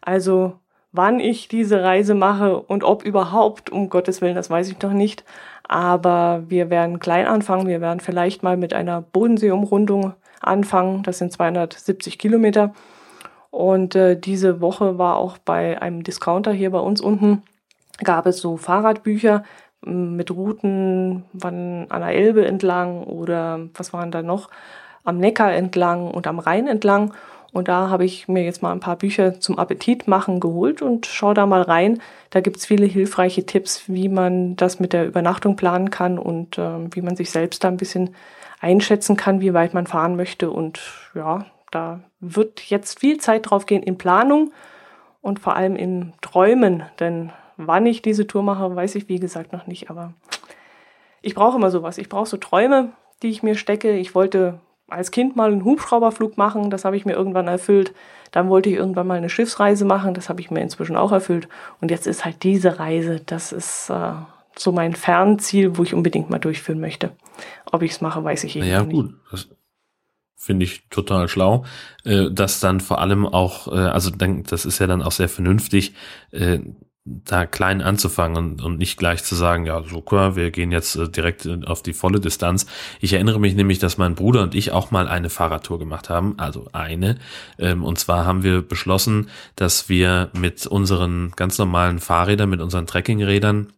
Also wann ich diese Reise mache und ob überhaupt, um Gottes Willen, das weiß ich noch nicht. Aber wir werden klein anfangen. Wir werden vielleicht mal mit einer Bodenseeumrundung anfangen. Das sind 270 Kilometer und äh, diese Woche war auch bei einem Discounter hier bei uns unten, gab es so Fahrradbücher mit Routen wann an der Elbe entlang oder was waren da noch, am Neckar entlang und am Rhein entlang. Und da habe ich mir jetzt mal ein paar Bücher zum Appetit machen geholt und schau da mal rein. Da gibt's viele hilfreiche Tipps, wie man das mit der Übernachtung planen kann und äh, wie man sich selbst da ein bisschen einschätzen kann, wie weit man fahren möchte. Und ja, da wird jetzt viel Zeit drauf gehen in Planung und vor allem in Träumen, denn wann ich diese Tour mache, weiß ich wie gesagt noch nicht, aber ich brauche immer sowas. Ich brauche so Träume, die ich mir stecke. Ich wollte als Kind mal einen Hubschrauberflug machen, das habe ich mir irgendwann erfüllt. Dann wollte ich irgendwann mal eine Schiffsreise machen, das habe ich mir inzwischen auch erfüllt. Und jetzt ist halt diese Reise, das ist äh, so mein Fernziel, wo ich unbedingt mal durchführen möchte. Ob ich es mache, weiß ich eben
naja, nicht. Ja gut, das finde ich total schlau, äh, dass dann vor allem auch, äh, also das ist ja dann auch sehr vernünftig, äh, da klein anzufangen und, und nicht gleich zu sagen, ja, klar, wir gehen jetzt äh, direkt äh, auf die volle Distanz. Ich erinnere mich nämlich, dass mein Bruder und ich auch mal eine Fahrradtour gemacht haben, also eine. Ähm, und zwar haben wir beschlossen, dass wir mit unseren ganz normalen Fahrrädern, mit unseren Trekkingrädern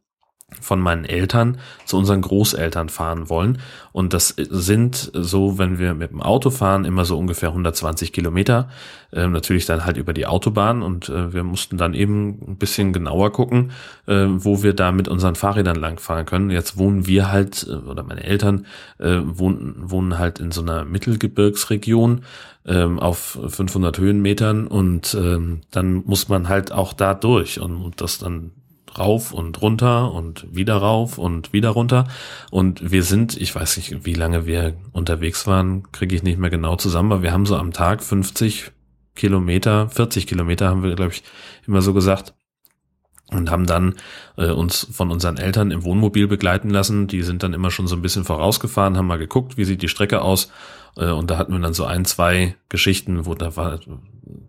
von meinen Eltern zu unseren Großeltern fahren wollen. Und das sind so, wenn wir mit dem Auto fahren, immer so ungefähr 120 Kilometer. Äh, natürlich dann halt über die Autobahn. Und äh, wir mussten dann eben ein bisschen genauer gucken, äh, wo wir da mit unseren Fahrrädern langfahren können. Jetzt wohnen wir halt, äh, oder meine Eltern äh, wohnen, wohnen halt in so einer Mittelgebirgsregion ähm, auf 500 Höhenmetern. Und ähm, dann muss man halt auch da durch. Und das dann rauf und runter und wieder rauf und wieder runter. Und wir sind, ich weiß nicht, wie lange wir unterwegs waren, kriege ich nicht mehr genau zusammen, aber wir haben so am Tag 50 Kilometer, 40 Kilometer haben wir, glaube ich, immer so gesagt. Und haben dann äh, uns von unseren Eltern im Wohnmobil begleiten lassen. Die sind dann immer schon so ein bisschen vorausgefahren, haben mal geguckt, wie sieht die Strecke aus. Äh, und da hatten wir dann so ein, zwei Geschichten, wo da war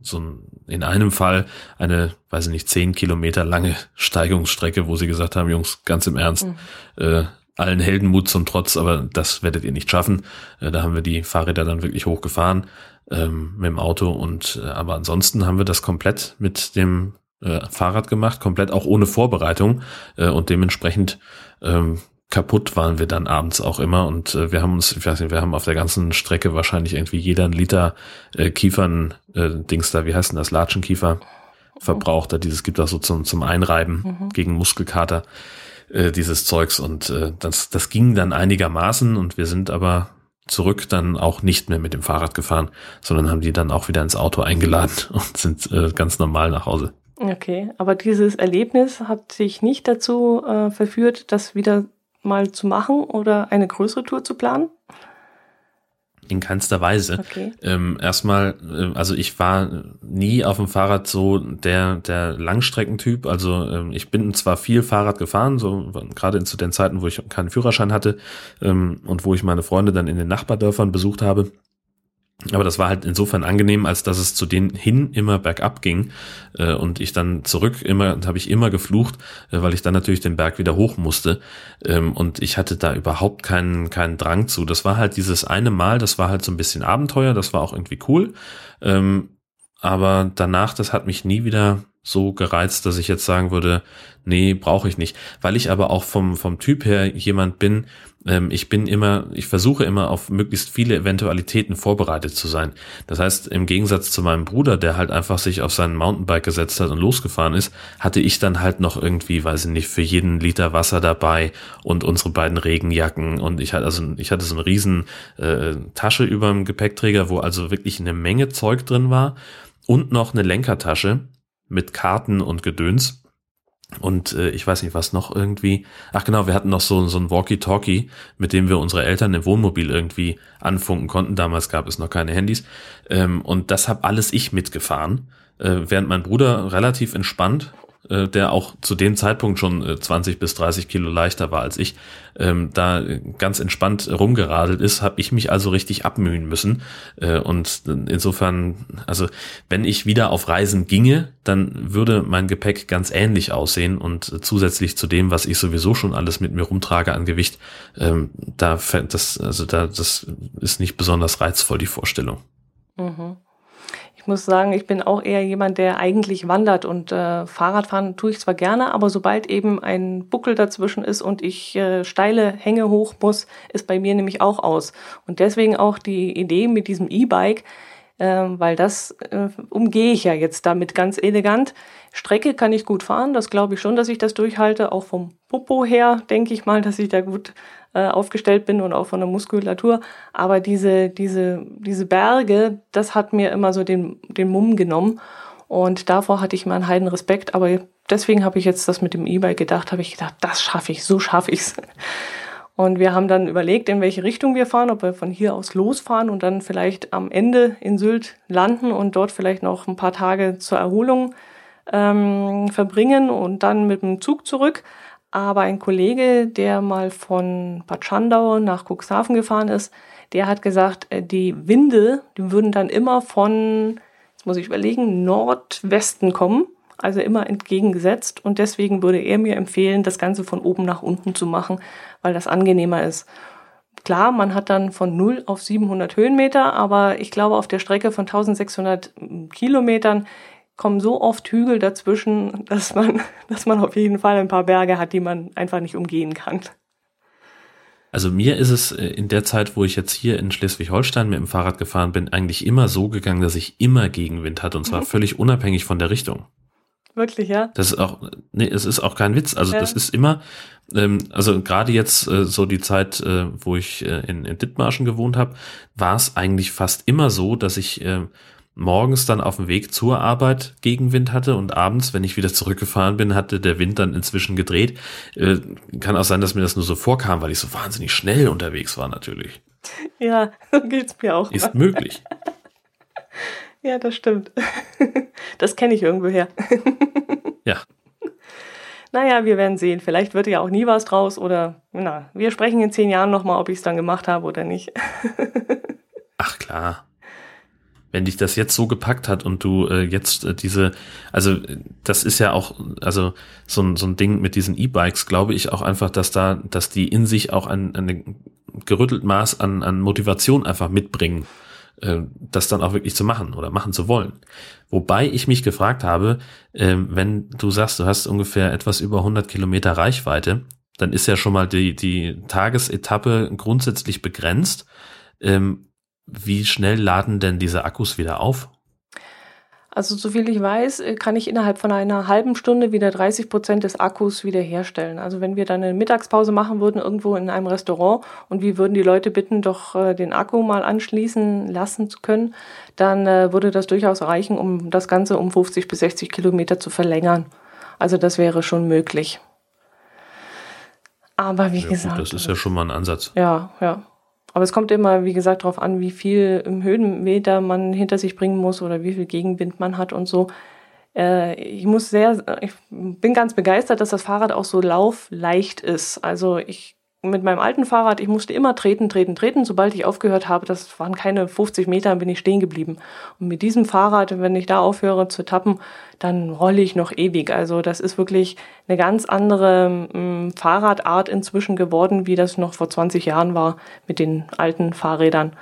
so ein, in einem Fall eine, weiß ich nicht, zehn Kilometer lange Steigungsstrecke, wo sie gesagt haben, Jungs, ganz im Ernst, mhm. äh, allen Heldenmut zum Trotz, aber das werdet ihr nicht schaffen. Äh, da haben wir die Fahrräder dann wirklich hochgefahren ähm, mit dem Auto und äh, aber ansonsten haben wir das komplett mit dem äh, Fahrrad gemacht, komplett auch ohne Vorbereitung äh, und dementsprechend ähm, kaputt waren wir dann abends auch immer und äh, wir haben uns, ich weiß nicht, wir haben auf der ganzen Strecke wahrscheinlich irgendwie jeder einen Liter äh, Kiefern äh, Dings da, wie heißt denn das, Latschenkiefer verbraucht. Da dieses gibt auch so zum, zum Einreiben mhm. gegen Muskelkater äh, dieses Zeugs und äh, das, das ging dann einigermaßen und wir sind aber zurück dann auch nicht mehr mit dem Fahrrad gefahren, sondern haben die dann auch wieder ins Auto eingeladen und sind äh, ganz normal nach Hause.
Okay, aber dieses Erlebnis hat sich nicht dazu äh, verführt, das wieder mal zu machen oder eine größere Tour zu planen?
In keinster Weise. Okay. Ähm, erstmal, äh, also ich war nie auf dem Fahrrad so der, der Langstreckentyp. Also ähm, ich bin zwar viel Fahrrad gefahren, so gerade zu den Zeiten, wo ich keinen Führerschein hatte ähm, und wo ich meine Freunde dann in den Nachbardörfern besucht habe. Aber das war halt insofern angenehm, als dass es zu denen hin immer bergab ging äh, und ich dann zurück immer, habe ich immer geflucht, äh, weil ich dann natürlich den Berg wieder hoch musste ähm, und ich hatte da überhaupt keinen keinen Drang zu. Das war halt dieses eine Mal, das war halt so ein bisschen Abenteuer, das war auch irgendwie cool, ähm, aber danach, das hat mich nie wieder so gereizt, dass ich jetzt sagen würde, nee, brauche ich nicht. Weil ich aber auch vom, vom Typ her jemand bin, ich bin immer, ich versuche immer auf möglichst viele Eventualitäten vorbereitet zu sein. Das heißt, im Gegensatz zu meinem Bruder, der halt einfach sich auf seinen Mountainbike gesetzt hat und losgefahren ist, hatte ich dann halt noch irgendwie, weiß ich nicht, für jeden Liter Wasser dabei und unsere beiden Regenjacken und ich hatte also, ich hatte so eine riesen äh, Tasche über dem Gepäckträger, wo also wirklich eine Menge Zeug drin war und noch eine Lenkertasche mit Karten und Gedöns. Und äh, ich weiß nicht, was noch irgendwie. Ach genau, wir hatten noch so, so ein Walkie-Talkie, mit dem wir unsere Eltern im Wohnmobil irgendwie anfunken konnten. Damals gab es noch keine Handys. Ähm, und das habe alles ich mitgefahren, äh, während mein Bruder relativ entspannt äh, der auch zu dem Zeitpunkt schon äh, 20 bis 30 Kilo leichter war als ich, ähm, da ganz entspannt rumgeradelt ist, habe ich mich also richtig abmühen müssen. Äh, und insofern, also wenn ich wieder auf Reisen ginge, dann würde mein Gepäck ganz ähnlich aussehen und zusätzlich zu dem, was ich sowieso schon alles mit mir rumtrage an Gewicht, ähm, da das, also da, das ist nicht besonders reizvoll, die Vorstellung. Mhm.
Ich muss sagen, ich bin auch eher jemand, der eigentlich wandert und äh, Fahrradfahren tue ich zwar gerne, aber sobald eben ein Buckel dazwischen ist und ich äh, steile Hänge hoch muss, ist bei mir nämlich auch aus. Und deswegen auch die Idee mit diesem E-Bike, äh, weil das äh, umgehe ich ja jetzt damit ganz elegant. Strecke kann ich gut fahren, das glaube ich schon, dass ich das durchhalte. Auch vom Popo her denke ich mal, dass ich da gut äh, aufgestellt bin und auch von der Muskulatur. Aber diese, diese, diese Berge, das hat mir immer so den, den Mumm genommen. Und davor hatte ich mal einen heiden Respekt. Aber deswegen habe ich jetzt das mit dem E-Bike gedacht, habe ich gedacht, das schaffe ich, so schaffe ich es. Und wir haben dann überlegt, in welche Richtung wir fahren, ob wir von hier aus losfahren und dann vielleicht am Ende in Sylt landen und dort vielleicht noch ein paar Tage zur Erholung ähm, verbringen und dann mit dem Zug zurück. Aber ein Kollege, der mal von Bad Schandau nach Cuxhaven gefahren ist, der hat gesagt, äh, die Winde, die würden dann immer von, jetzt muss ich überlegen, Nordwesten kommen, also immer entgegengesetzt. Und deswegen würde er mir empfehlen, das Ganze von oben nach unten zu machen, weil das angenehmer ist. Klar, man hat dann von 0 auf 700 Höhenmeter, aber ich glaube, auf der Strecke von 1600 Kilometern kommen so oft Hügel dazwischen, dass man, dass man auf jeden Fall ein paar Berge hat, die man einfach nicht umgehen kann.
Also mir ist es äh, in der Zeit, wo ich jetzt hier in Schleswig-Holstein mit dem Fahrrad gefahren bin, eigentlich immer so gegangen, dass ich immer Gegenwind hatte und zwar völlig unabhängig von der Richtung.
Wirklich, ja?
Das ist auch, nee, es ist auch kein Witz. Also ja. das ist immer, ähm, also gerade jetzt äh, so die Zeit, äh, wo ich äh, in, in Dithmarschen gewohnt habe, war es eigentlich fast immer so, dass ich äh, morgens dann auf dem Weg zur Arbeit Gegenwind hatte und abends, wenn ich wieder zurückgefahren bin, hatte der Wind dann inzwischen gedreht. Äh, kann auch sein, dass mir das nur so vorkam, weil ich so wahnsinnig schnell unterwegs war natürlich.
Ja, so geht's mir auch.
Ist mal. möglich.
Ja, das stimmt. Das kenne ich irgendwo her.
Ja.
Naja, wir werden sehen. Vielleicht wird ja auch nie was draus oder, na, wir sprechen in zehn Jahren nochmal, ob ich es dann gemacht habe oder nicht.
Ach klar. Wenn dich das jetzt so gepackt hat und du äh, jetzt äh, diese, also das ist ja auch, also so ein, so ein Ding mit diesen E-Bikes, glaube ich auch einfach, dass da, dass die in sich auch ein, ein gerüttelt Maß an, an Motivation einfach mitbringen äh, das dann auch wirklich zu machen oder machen zu wollen. Wobei ich mich gefragt habe, äh, wenn du sagst, du hast ungefähr etwas über 100 Kilometer Reichweite, dann ist ja schon mal die, die Tagesetappe grundsätzlich begrenzt. Ähm, wie schnell laden denn diese Akkus wieder auf?
Also soviel ich weiß, äh, kann ich innerhalb von einer halben Stunde wieder 30 Prozent des Akkus wiederherstellen. Also wenn wir dann eine Mittagspause machen würden irgendwo in einem Restaurant und wir würden die Leute bitten, doch äh, den Akku mal anschließen lassen zu können, dann äh, würde das durchaus reichen, um das Ganze um 50 bis 60 Kilometer zu verlängern. Also das wäre schon möglich. Aber wie
ja,
gesagt.
Gut, das ist ja schon mal ein Ansatz.
Ja, ja. Aber es kommt immer, wie gesagt, darauf an, wie viel Höhenmeter man hinter sich bringen muss oder wie viel Gegenwind man hat und so. Äh, ich muss sehr, ich bin ganz begeistert, dass das Fahrrad auch so laufleicht ist. Also ich mit meinem alten Fahrrad, ich musste immer treten, treten, treten. Sobald ich aufgehört habe, das waren keine 50 Meter, bin ich stehen geblieben. Und mit diesem Fahrrad, wenn ich da aufhöre zu tappen, dann rolle ich noch ewig. Also das ist wirklich eine ganz andere ähm, Fahrradart inzwischen geworden, wie das noch vor 20 Jahren war mit den alten Fahrrädern.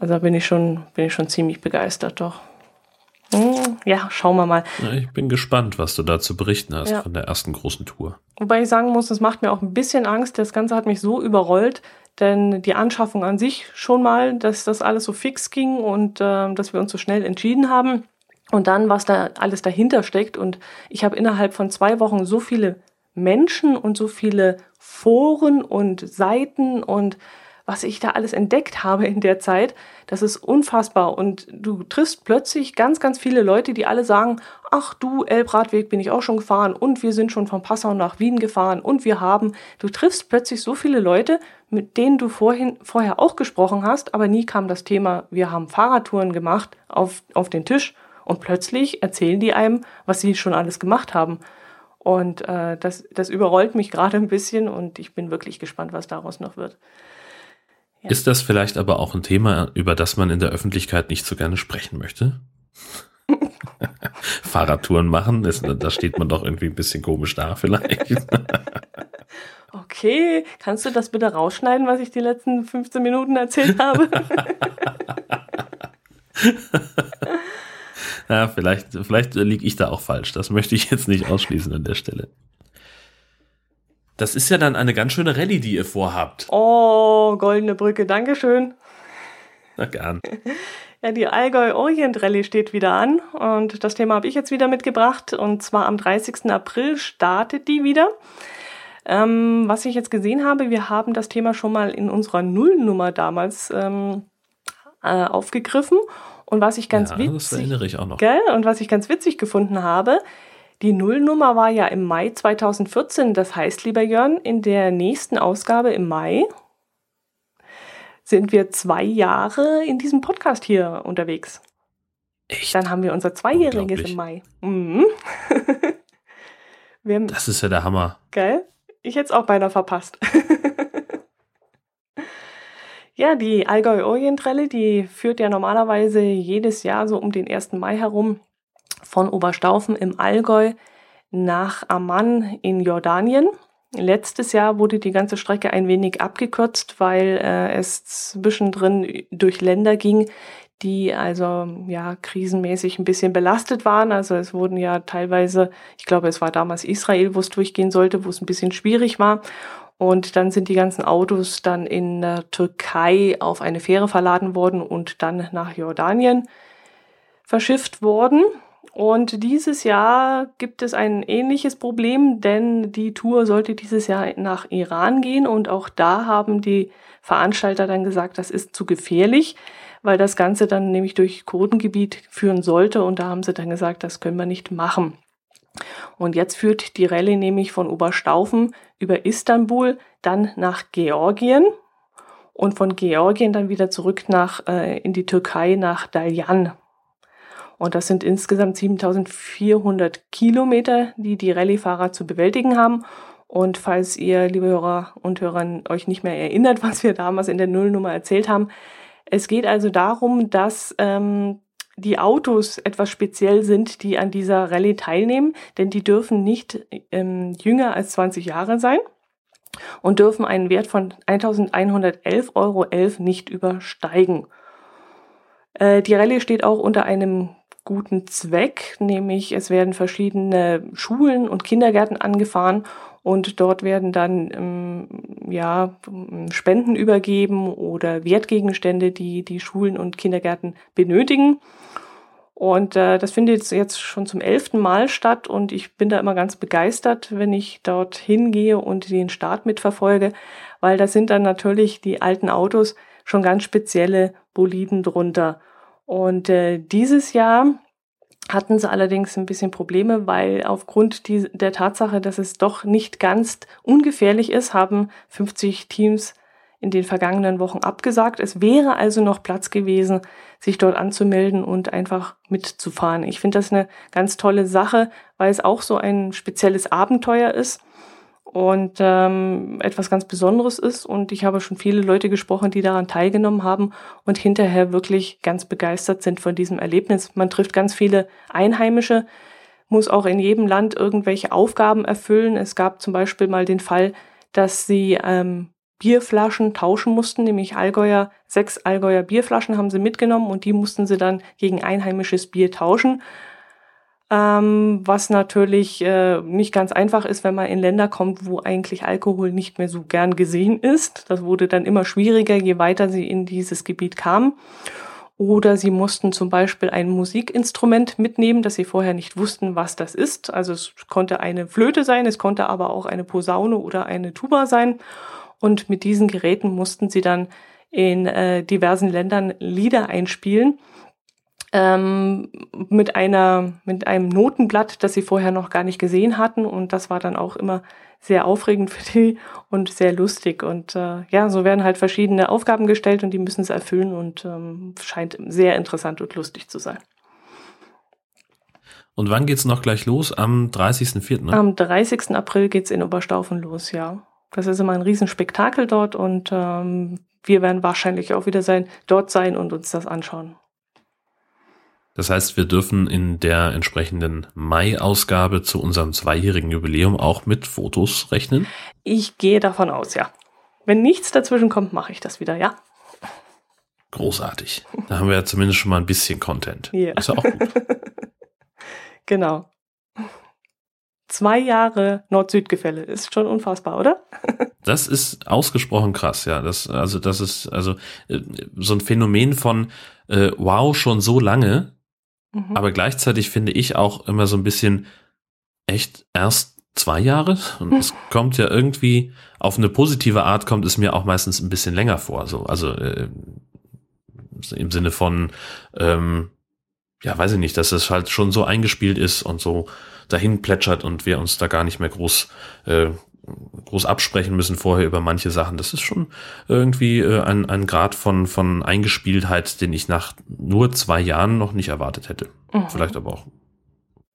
Also da bin ich schon, bin ich schon ziemlich begeistert, doch. Ja, schauen wir mal.
Ja, ich bin gespannt, was du da zu berichten hast ja. von der ersten großen Tour.
Wobei ich sagen muss, das macht mir auch ein bisschen Angst. Das Ganze hat mich so überrollt, denn die Anschaffung an sich schon mal, dass das alles so fix ging und äh, dass wir uns so schnell entschieden haben. Und dann, was da alles dahinter steckt. Und ich habe innerhalb von zwei Wochen so viele Menschen und so viele Foren und Seiten und was ich da alles entdeckt habe in der Zeit, das ist unfassbar. Und du triffst plötzlich ganz, ganz viele Leute, die alle sagen, ach du, Elbradweg bin ich auch schon gefahren und wir sind schon von Passau nach Wien gefahren und wir haben, du triffst plötzlich so viele Leute, mit denen du vorhin, vorher auch gesprochen hast, aber nie kam das Thema, wir haben Fahrradtouren gemacht auf, auf den Tisch und plötzlich erzählen die einem, was sie schon alles gemacht haben. Und äh, das, das überrollt mich gerade ein bisschen und ich bin wirklich gespannt, was daraus noch wird.
Ja. Ist das vielleicht aber auch ein Thema, über das man in der Öffentlichkeit nicht so gerne sprechen möchte? Fahrradtouren machen, das, da steht man doch irgendwie ein bisschen komisch da vielleicht.
okay, kannst du das bitte rausschneiden, was ich die letzten 15 Minuten erzählt habe?
ja, vielleicht, vielleicht liege ich da auch falsch. Das möchte ich jetzt nicht ausschließen an der Stelle. Das ist ja dann eine ganz schöne Rallye, die ihr vorhabt.
Oh, goldene Brücke, Dankeschön.
Na gern.
Ja, die Allgäu Orient Rallye steht wieder an und das Thema habe ich jetzt wieder mitgebracht und zwar am 30. April startet die wieder. Ähm, was ich jetzt gesehen habe, wir haben das Thema schon mal in unserer Nullnummer damals ähm, äh, aufgegriffen und was ich ganz ja, witzig, das
erinnere ich auch noch.
Gell? Und was ich ganz witzig gefunden habe, die Nullnummer war ja im Mai 2014. Das heißt, lieber Jörn, in der nächsten Ausgabe im Mai sind wir zwei Jahre in diesem Podcast hier unterwegs.
Echt?
Dann haben wir unser Zweijähriges im Mai. Mhm.
das ist ja der Hammer.
Gell? Ich hätte es auch beinahe verpasst. ja, die Allgäu Orient Rallye, die führt ja normalerweise jedes Jahr so um den 1. Mai herum von Oberstaufen im Allgäu nach Amman in Jordanien. Letztes Jahr wurde die ganze Strecke ein wenig abgekürzt, weil äh, es zwischendrin durch Länder ging, die also ja krisenmäßig ein bisschen belastet waren. Also es wurden ja teilweise, ich glaube, es war damals Israel, wo es durchgehen sollte, wo es ein bisschen schwierig war. Und dann sind die ganzen Autos dann in der Türkei auf eine Fähre verladen worden und dann nach Jordanien verschifft worden. Und dieses Jahr gibt es ein ähnliches Problem, denn die Tour sollte dieses Jahr nach Iran gehen und auch da haben die Veranstalter dann gesagt, das ist zu gefährlich, weil das Ganze dann nämlich durch Kurdengebiet führen sollte und da haben sie dann gesagt, das können wir nicht machen. Und jetzt führt die Rallye nämlich von Oberstaufen über Istanbul dann nach Georgien und von Georgien dann wieder zurück nach äh, in die Türkei nach Dalyan. Und das sind insgesamt 7400 Kilometer, die die Rallye-Fahrer zu bewältigen haben. Und falls ihr, liebe Hörer und Hörer, euch nicht mehr erinnert, was wir damals in der Nullnummer erzählt haben, es geht also darum, dass ähm, die Autos etwas speziell sind, die an dieser Rallye teilnehmen, denn die dürfen nicht ähm, jünger als 20 Jahre sein und dürfen einen Wert von 1111,11 Euro nicht übersteigen. Äh, die Rallye steht auch unter einem guten Zweck, nämlich es werden verschiedene Schulen und Kindergärten angefahren und dort werden dann ähm, ja Spenden übergeben oder Wertgegenstände, die die Schulen und Kindergärten benötigen. Und äh, das findet jetzt schon zum elften Mal statt und ich bin da immer ganz begeistert, wenn ich dort hingehe und den Start mitverfolge, weil da sind dann natürlich die alten Autos schon ganz spezielle Boliden drunter. Und äh, dieses Jahr hatten sie allerdings ein bisschen Probleme, weil aufgrund die, der Tatsache, dass es doch nicht ganz ungefährlich ist, haben 50 Teams in den vergangenen Wochen abgesagt. Es wäre also noch Platz gewesen, sich dort anzumelden und einfach mitzufahren. Ich finde das eine ganz tolle Sache, weil es auch so ein spezielles Abenteuer ist und ähm, etwas ganz Besonderes ist. Und ich habe schon viele Leute gesprochen, die daran teilgenommen haben und hinterher wirklich ganz begeistert sind von diesem Erlebnis. Man trifft ganz viele Einheimische, muss auch in jedem Land irgendwelche Aufgaben erfüllen. Es gab zum Beispiel mal den Fall, dass sie ähm, Bierflaschen tauschen mussten, nämlich Allgäuer, sechs Allgäuer Bierflaschen haben sie mitgenommen und die mussten sie dann gegen einheimisches Bier tauschen ähm, was natürlich äh, nicht ganz einfach ist, wenn man in Länder kommt, wo eigentlich Alkohol nicht mehr so gern gesehen ist. Das wurde dann immer schwieriger, je weiter sie in dieses Gebiet kamen. Oder sie mussten zum Beispiel ein Musikinstrument mitnehmen, das sie vorher nicht wussten, was das ist. Also es konnte eine Flöte sein, es konnte aber auch eine Posaune oder eine Tuba sein. Und mit diesen Geräten mussten sie dann in äh, diversen Ländern Lieder einspielen ähm, mit einer mit einem Notenblatt, das sie vorher noch gar nicht gesehen hatten und das war dann auch immer sehr aufregend für die und sehr lustig und äh, ja, so werden halt verschiedene Aufgaben gestellt und die müssen es erfüllen und ähm, scheint sehr interessant und lustig zu sein.
Und wann geht's noch gleich los? Am 30.04. Ne?
Am 30. April geht's in Oberstaufen los, ja. Das ist immer ein Riesenspektakel dort und ähm, wir werden wahrscheinlich auch wieder sein, dort sein und uns das anschauen.
Das heißt, wir dürfen in der entsprechenden Mai-Ausgabe zu unserem zweijährigen Jubiläum auch mit Fotos rechnen?
Ich gehe davon aus, ja. Wenn nichts dazwischen kommt, mache ich das wieder, ja.
Großartig. Da haben wir ja zumindest schon mal ein bisschen Content. Yeah. Ist ja auch gut.
genau. Zwei Jahre Nord-Süd-Gefälle ist schon unfassbar, oder?
das ist ausgesprochen krass, ja. Das, also, das ist also äh, so ein Phänomen von äh, wow, schon so lange, Mhm. Aber gleichzeitig finde ich auch immer so ein bisschen echt erst zwei Jahre. Und es kommt ja irgendwie auf eine positive Art kommt es mir auch meistens ein bisschen länger vor. So, also äh, im Sinne von, ähm, ja, weiß ich nicht, dass es halt schon so eingespielt ist und so dahin plätschert und wir uns da gar nicht mehr groß äh, groß absprechen müssen vorher über manche Sachen. Das ist schon irgendwie äh, ein, ein Grad von, von Eingespieltheit, den ich nach nur zwei Jahren noch nicht erwartet hätte. Mhm. Vielleicht aber auch.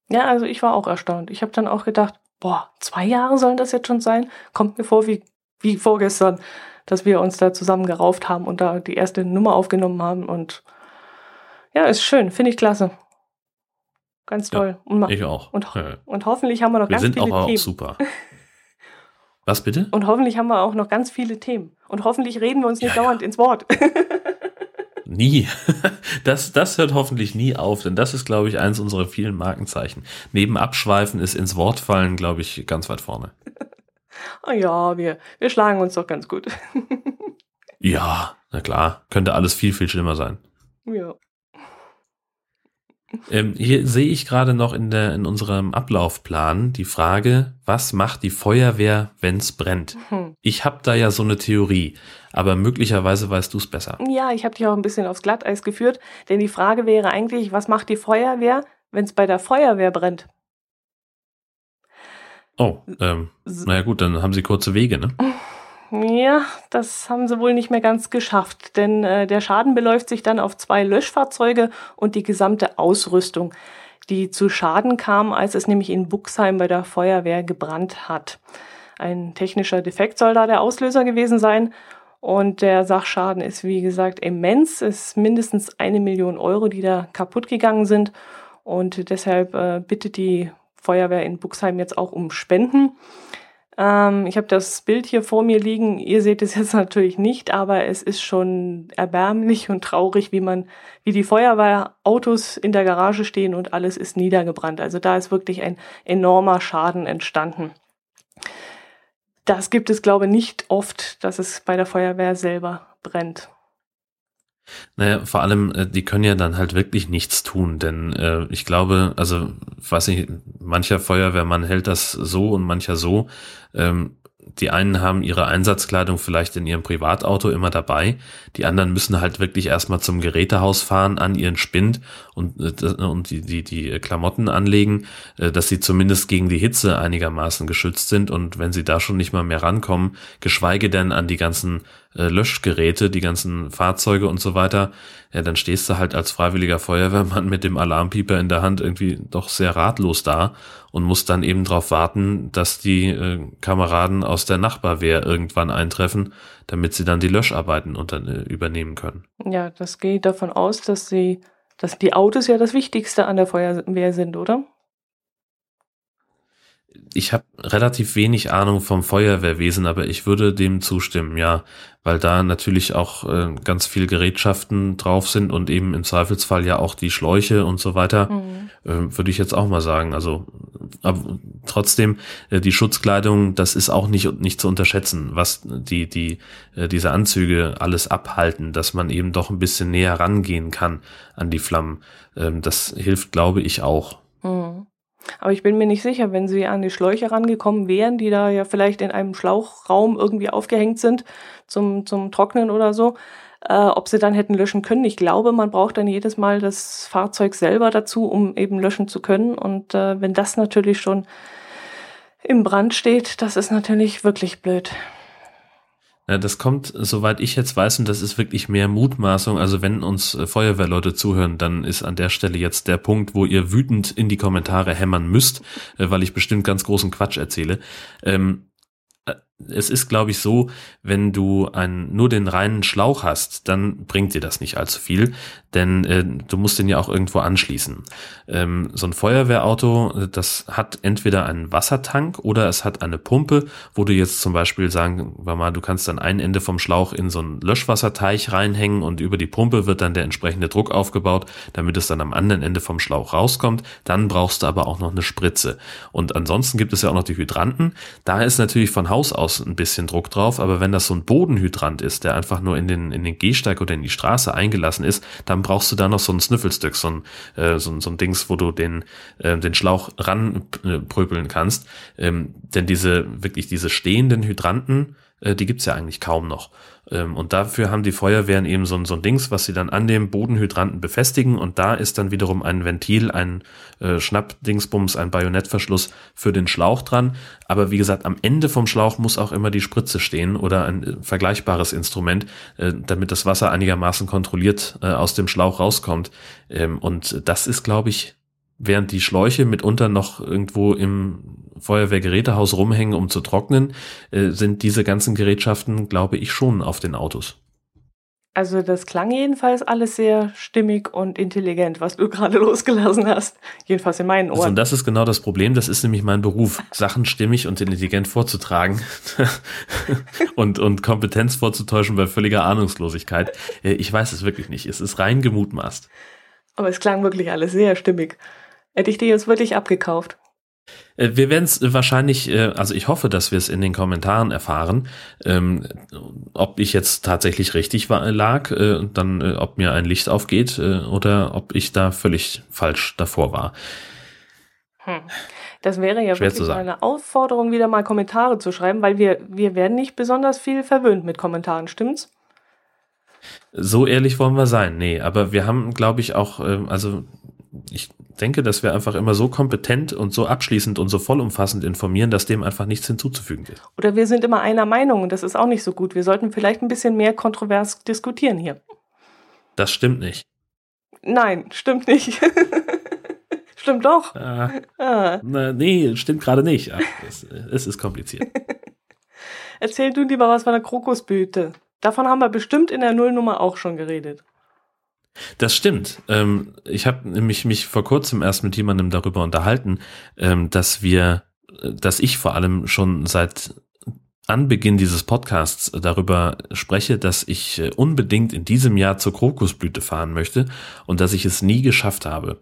Ja, also ich war auch erstaunt. Ich habe dann auch gedacht, boah, zwei Jahre sollen das jetzt schon sein? Kommt mir vor wie, wie vorgestern, dass wir uns da zusammen gerauft haben und da die erste Nummer aufgenommen haben. Und ja, ist schön, finde ich klasse. Ganz toll.
Ja, und, ich auch.
Und, und hoffentlich haben wir noch wir ganz viele
Themen. Wir sind auch super. Was bitte?
Und hoffentlich haben wir auch noch ganz viele Themen. Und hoffentlich reden wir uns nicht ja, dauernd ja. ins Wort.
Nie. Das, das hört hoffentlich nie auf, denn das ist, glaube ich, eins unserer vielen Markenzeichen. Neben Abschweifen ist ins Wort fallen, glaube ich, ganz weit vorne.
Ah ja, wir, wir schlagen uns doch ganz gut.
Ja, na klar, könnte alles viel, viel schlimmer sein.
Ja.
Ähm, hier sehe ich gerade noch in, der, in unserem Ablaufplan die Frage, was macht die Feuerwehr, wenn es brennt? Hm. Ich habe da ja so eine Theorie, aber möglicherweise weißt du es besser.
Ja, ich habe dich auch ein bisschen aufs Glatteis geführt, denn die Frage wäre eigentlich, was macht die Feuerwehr, wenn es bei der Feuerwehr brennt?
Oh, ähm, naja gut, dann haben sie kurze Wege, ne?
Ja, das haben sie wohl nicht mehr ganz geschafft, denn äh, der Schaden beläuft sich dann auf zwei Löschfahrzeuge und die gesamte Ausrüstung, die zu Schaden kam, als es nämlich in Buxheim bei der Feuerwehr gebrannt hat. Ein technischer Defekt soll da der Auslöser gewesen sein und der Sachschaden ist, wie gesagt, immens. Es ist mindestens eine Million Euro, die da kaputt gegangen sind. Und deshalb äh, bittet die Feuerwehr in Buxheim jetzt auch um Spenden. Ähm, ich habe das Bild hier vor mir liegen. Ihr seht es jetzt natürlich nicht, aber es ist schon erbärmlich und traurig, wie man, wie die Feuerwehrautos in der Garage stehen und alles ist niedergebrannt. Also da ist wirklich ein enormer Schaden entstanden. Das gibt es, glaube ich, nicht oft, dass es bei der Feuerwehr selber brennt.
Naja, vor allem, äh, die können ja dann halt wirklich nichts tun, denn äh, ich glaube, also, weiß ich, mancher Feuerwehrmann hält das so und mancher so. Ähm, die einen haben ihre Einsatzkleidung vielleicht in ihrem Privatauto immer dabei, die anderen müssen halt wirklich erstmal zum Gerätehaus fahren, an ihren Spind und, äh, und die, die, die Klamotten anlegen, äh, dass sie zumindest gegen die Hitze einigermaßen geschützt sind und wenn sie da schon nicht mal mehr rankommen, geschweige denn an die ganzen äh, Löschgeräte, die ganzen Fahrzeuge und so weiter, ja, dann stehst du halt als freiwilliger Feuerwehrmann mit dem Alarmpieper in der Hand irgendwie doch sehr ratlos da und musst dann eben darauf warten, dass die äh, Kameraden aus der Nachbarwehr irgendwann eintreffen, damit sie dann die Löscharbeiten unter, äh, übernehmen können.
Ja, das geht davon aus, dass sie, dass die Autos ja das Wichtigste an der Feuerwehr sind, oder?
Ich habe relativ wenig Ahnung vom Feuerwehrwesen, aber ich würde dem zustimmen, ja, weil da natürlich auch äh, ganz viel Gerätschaften drauf sind und eben im Zweifelsfall ja auch die Schläuche und so weiter, mhm. äh, würde ich jetzt auch mal sagen. Also, aber trotzdem äh, die Schutzkleidung, das ist auch nicht nicht zu unterschätzen, was die die äh, diese Anzüge alles abhalten, dass man eben doch ein bisschen näher rangehen kann an die Flammen. Ähm, das hilft, glaube ich, auch.
Mhm. Aber ich bin mir nicht sicher, wenn sie an die Schläuche rangekommen wären, die da ja vielleicht in einem Schlauchraum irgendwie aufgehängt sind zum, zum Trocknen oder so, äh, ob sie dann hätten löschen können. Ich glaube, man braucht dann jedes Mal das Fahrzeug selber dazu, um eben löschen zu können. Und äh, wenn das natürlich schon im Brand steht, das ist natürlich wirklich blöd.
Ja, das kommt, soweit ich jetzt weiß, und das ist wirklich mehr Mutmaßung. Also wenn uns äh, Feuerwehrleute zuhören, dann ist an der Stelle jetzt der Punkt, wo ihr wütend in die Kommentare hämmern müsst, äh, weil ich bestimmt ganz großen Quatsch erzähle. Ähm, es ist, glaube ich, so, wenn du ein, nur den reinen Schlauch hast, dann bringt dir das nicht allzu viel, denn äh, du musst den ja auch irgendwo anschließen. Ähm, so ein Feuerwehrauto, das hat entweder einen Wassertank oder es hat eine Pumpe, wo du jetzt zum Beispiel sagen wir mal, du kannst dann ein Ende vom Schlauch in so einen Löschwasserteich reinhängen und über die Pumpe wird dann der entsprechende Druck aufgebaut, damit es dann am anderen Ende vom Schlauch rauskommt. Dann brauchst du aber auch noch eine Spritze. Und ansonsten gibt es ja auch noch die Hydranten. Da ist natürlich von Haus aus durchaus ein bisschen Druck drauf, aber wenn das so ein Bodenhydrant ist, der einfach nur in den, in den Gehsteig oder in die Straße eingelassen ist, dann brauchst du da noch so ein Sniffelstück, so ein, äh, so, so ein Dings, wo du den, äh, den Schlauch ranpröpeln kannst. Ähm, denn diese, wirklich diese stehenden Hydranten, äh, die gibt's ja eigentlich kaum noch. Ähm, und dafür haben die Feuerwehren eben so, so ein Dings, was sie dann an dem Bodenhydranten befestigen und da ist dann wiederum ein Ventil, ein äh, Schnappdingsbums, ein Bajonettverschluss für den Schlauch dran. Aber wie gesagt, am Ende vom Schlauch muss auch immer die Spritze stehen oder ein äh, vergleichbares Instrument, äh, damit das Wasser einigermaßen kontrolliert äh, aus dem Schlauch rauskommt. Ähm, und das ist, glaube ich, während die Schläuche mitunter noch irgendwo im Feuerwehrgerätehaus rumhängen, um zu trocknen, äh, sind diese ganzen Gerätschaften, glaube ich, schon auf den Autos.
Also das klang jedenfalls alles sehr stimmig und intelligent, was du gerade losgelassen hast. Jedenfalls in meinen Ohren. Also
und das ist genau das Problem. Das ist nämlich mein Beruf, Sachen stimmig und intelligent vorzutragen und, und Kompetenz vorzutäuschen bei völliger Ahnungslosigkeit. Äh, ich weiß es wirklich nicht. Es ist rein gemutmaßt.
Aber es klang wirklich alles sehr stimmig. Hätte ich dir jetzt wirklich abgekauft.
Äh, wir werden es wahrscheinlich, äh, also ich hoffe, dass wir es in den Kommentaren erfahren, ähm, ob ich jetzt tatsächlich richtig lag, äh, dann ob mir ein Licht aufgeht oder ob ich da völlig falsch davor war.
Hm. Das wäre ja Schwer wirklich eine Aufforderung, wieder mal Kommentare zu schreiben, weil wir, wir werden nicht besonders viel verwöhnt mit Kommentaren, stimmt's?
So ehrlich wollen wir sein, nee, aber wir haben, glaube ich, auch, also ich denke, dass wir einfach immer so kompetent und so abschließend und so vollumfassend informieren, dass dem einfach nichts hinzuzufügen ist.
Oder wir sind immer einer Meinung und das ist auch nicht so gut. Wir sollten vielleicht ein bisschen mehr kontrovers diskutieren hier.
Das stimmt nicht.
Nein, stimmt nicht. stimmt doch.
Ah, ah. Na, nee, stimmt gerade nicht. Ach, es, es ist kompliziert.
Erzähl du lieber was von der Krokusblüte. Davon haben wir bestimmt in der Nullnummer auch schon geredet.
Das stimmt. Ähm, ich habe nämlich mich vor kurzem erst mit jemandem darüber unterhalten, ähm, dass wir, äh, dass ich vor allem schon seit Anbeginn dieses Podcasts darüber spreche, dass ich äh, unbedingt in diesem Jahr zur Krokusblüte fahren möchte und dass ich es nie geschafft habe.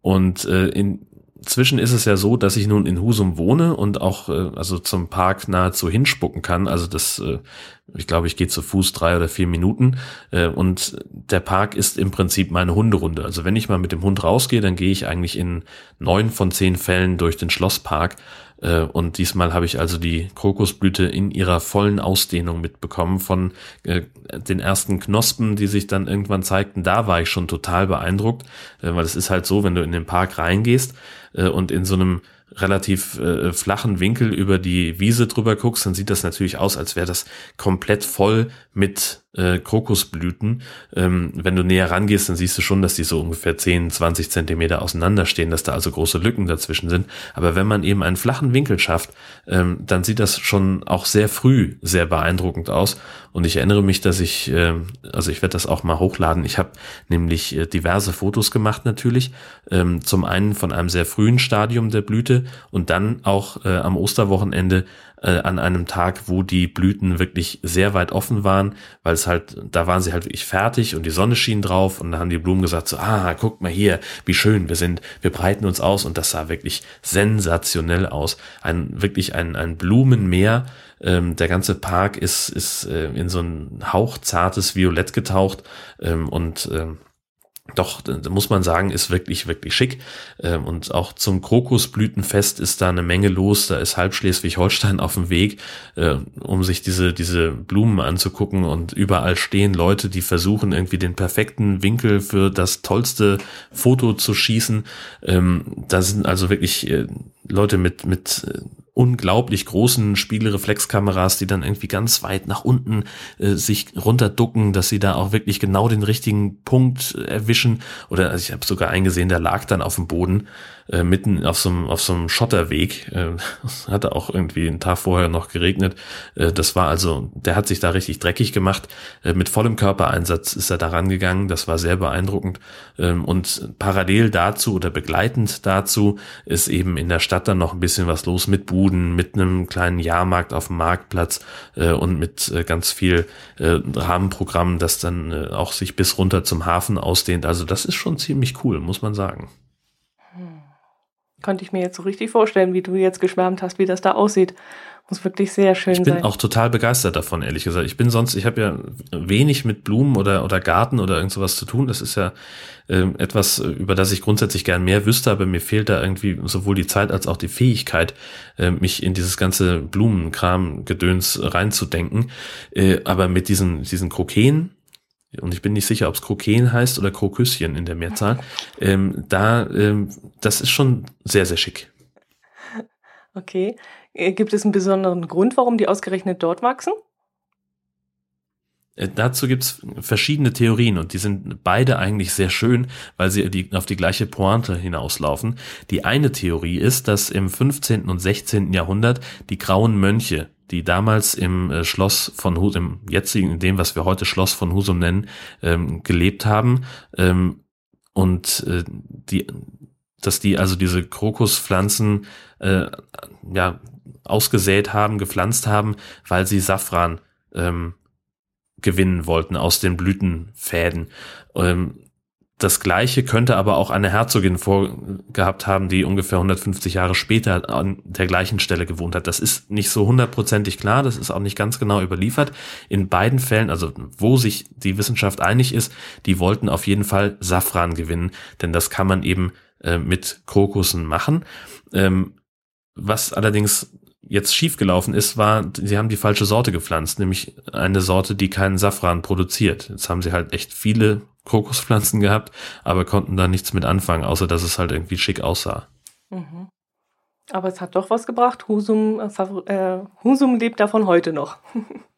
Und äh, in, Inzwischen ist es ja so, dass ich nun in Husum wohne und auch äh, also zum Park nahezu hinspucken kann. Also das, äh, ich glaube, ich gehe zu Fuß drei oder vier Minuten äh, und der Park ist im Prinzip meine Hunderunde. Also wenn ich mal mit dem Hund rausgehe, dann gehe ich eigentlich in neun von zehn Fällen durch den Schlosspark und diesmal habe ich also die Krokusblüte in ihrer vollen Ausdehnung mitbekommen von äh, den ersten Knospen, die sich dann irgendwann zeigten. Da war ich schon total beeindruckt, äh, weil es ist halt so, wenn du in den Park reingehst und in so einem relativ äh, flachen Winkel über die Wiese drüber guckst, dann sieht das natürlich aus, als wäre das komplett voll mit äh, Krokusblüten. Ähm, wenn du näher rangehst, dann siehst du schon, dass die so ungefähr 10, 20 Zentimeter auseinanderstehen, dass da also große Lücken dazwischen sind. Aber wenn man eben einen flachen Winkel schafft, ähm, dann sieht das schon auch sehr früh sehr beeindruckend aus. Und ich erinnere mich, dass ich, äh, also ich werde das auch mal hochladen. Ich habe nämlich äh, diverse Fotos gemacht natürlich. Ähm, zum einen von einem sehr frühen Stadium der Blüte und dann auch äh, am Osterwochenende äh, an einem Tag, wo die Blüten wirklich sehr weit offen waren, weil es halt, da waren sie halt wirklich fertig und die Sonne schien drauf und da haben die Blumen gesagt so, ah, guck mal hier, wie schön wir sind, wir breiten uns aus. Und das sah wirklich sensationell aus. Ein, wirklich ein, ein Blumenmeer, ähm, der ganze Park ist, ist äh, in so ein hauchzartes Violett getaucht. Ähm, und ähm, doch, muss man sagen, ist wirklich, wirklich schick. Ähm, und auch zum Krokusblütenfest ist da eine Menge los. Da ist halb Schleswig-Holstein auf dem Weg, äh, um sich diese, diese Blumen anzugucken. Und überall stehen Leute, die versuchen, irgendwie den perfekten Winkel für das tollste Foto zu schießen. Ähm, da sind also wirklich äh, Leute mit, mit äh, unglaublich großen Spiegelreflexkameras, die dann irgendwie ganz weit nach unten äh, sich runterducken, dass sie da auch wirklich genau den richtigen Punkt erwischen. Oder also ich habe sogar eingesehen, der lag dann auf dem Boden äh, mitten auf so einem auf so einem Schotterweg. Äh, hatte auch irgendwie einen Tag vorher noch geregnet. Äh, das war also, der hat sich da richtig dreckig gemacht. Äh, mit vollem Körpereinsatz ist er da rangegangen. Das war sehr beeindruckend. Ähm, und parallel dazu oder begleitend dazu ist eben in der Stadt dann noch ein bisschen was los mit Buden, mit einem kleinen Jahrmarkt auf dem Marktplatz äh, und mit äh, ganz viel äh, Rahmenprogramm, das dann äh, auch sich bis runter zum Hafen ausdehnt. Also das ist schon ziemlich cool, muss man sagen.
Konnte ich mir jetzt so richtig vorstellen, wie du jetzt geschwärmt hast, wie das da aussieht. Muss wirklich sehr schön sein.
Ich bin sein. auch total begeistert davon, ehrlich gesagt. Ich bin sonst, ich habe ja wenig mit Blumen oder, oder Garten oder irgend sowas zu tun. Das ist ja äh, etwas, über das ich grundsätzlich gern mehr wüsste, aber mir fehlt da irgendwie sowohl die Zeit als auch die Fähigkeit, äh, mich in dieses ganze Blumenkram-Gedöns reinzudenken. Äh, aber mit diesen, diesen Kroken, und ich bin nicht sicher, ob es Kroken heißt oder Kroküsschen in der Mehrzahl, ähm, da, ähm, das ist schon sehr, sehr schick.
Okay. Äh, gibt es einen besonderen Grund, warum die ausgerechnet dort wachsen?
Äh, dazu gibt's verschiedene Theorien und die sind beide eigentlich sehr schön, weil sie die, auf die gleiche Pointe hinauslaufen. Die eine Theorie ist, dass im 15. und 16. Jahrhundert die grauen Mönche die damals im äh, Schloss von Husum, im jetzigen, in dem, was wir heute Schloss von Husum nennen, ähm, gelebt haben. Ähm, und äh, die, dass die also diese Krokuspflanzen äh, ja ausgesät haben, gepflanzt haben, weil sie Safran ähm, gewinnen wollten aus den Blütenfäden. Ähm, das gleiche könnte aber auch eine Herzogin vorgehabt haben, die ungefähr 150 Jahre später an der gleichen Stelle gewohnt hat. Das ist nicht so hundertprozentig klar, das ist auch nicht ganz genau überliefert. In beiden Fällen, also wo sich die Wissenschaft einig ist, die wollten auf jeden Fall Safran gewinnen, denn das kann man eben äh, mit Krokussen machen. Ähm, was allerdings jetzt schiefgelaufen ist, war, sie haben die falsche Sorte gepflanzt, nämlich eine Sorte, die keinen Safran produziert. Jetzt haben sie halt echt viele Kokospflanzen gehabt, aber konnten da nichts mit anfangen, außer dass es halt irgendwie schick aussah. Mhm.
Aber es hat doch was gebracht. Husum, äh, äh Husum lebt davon heute noch.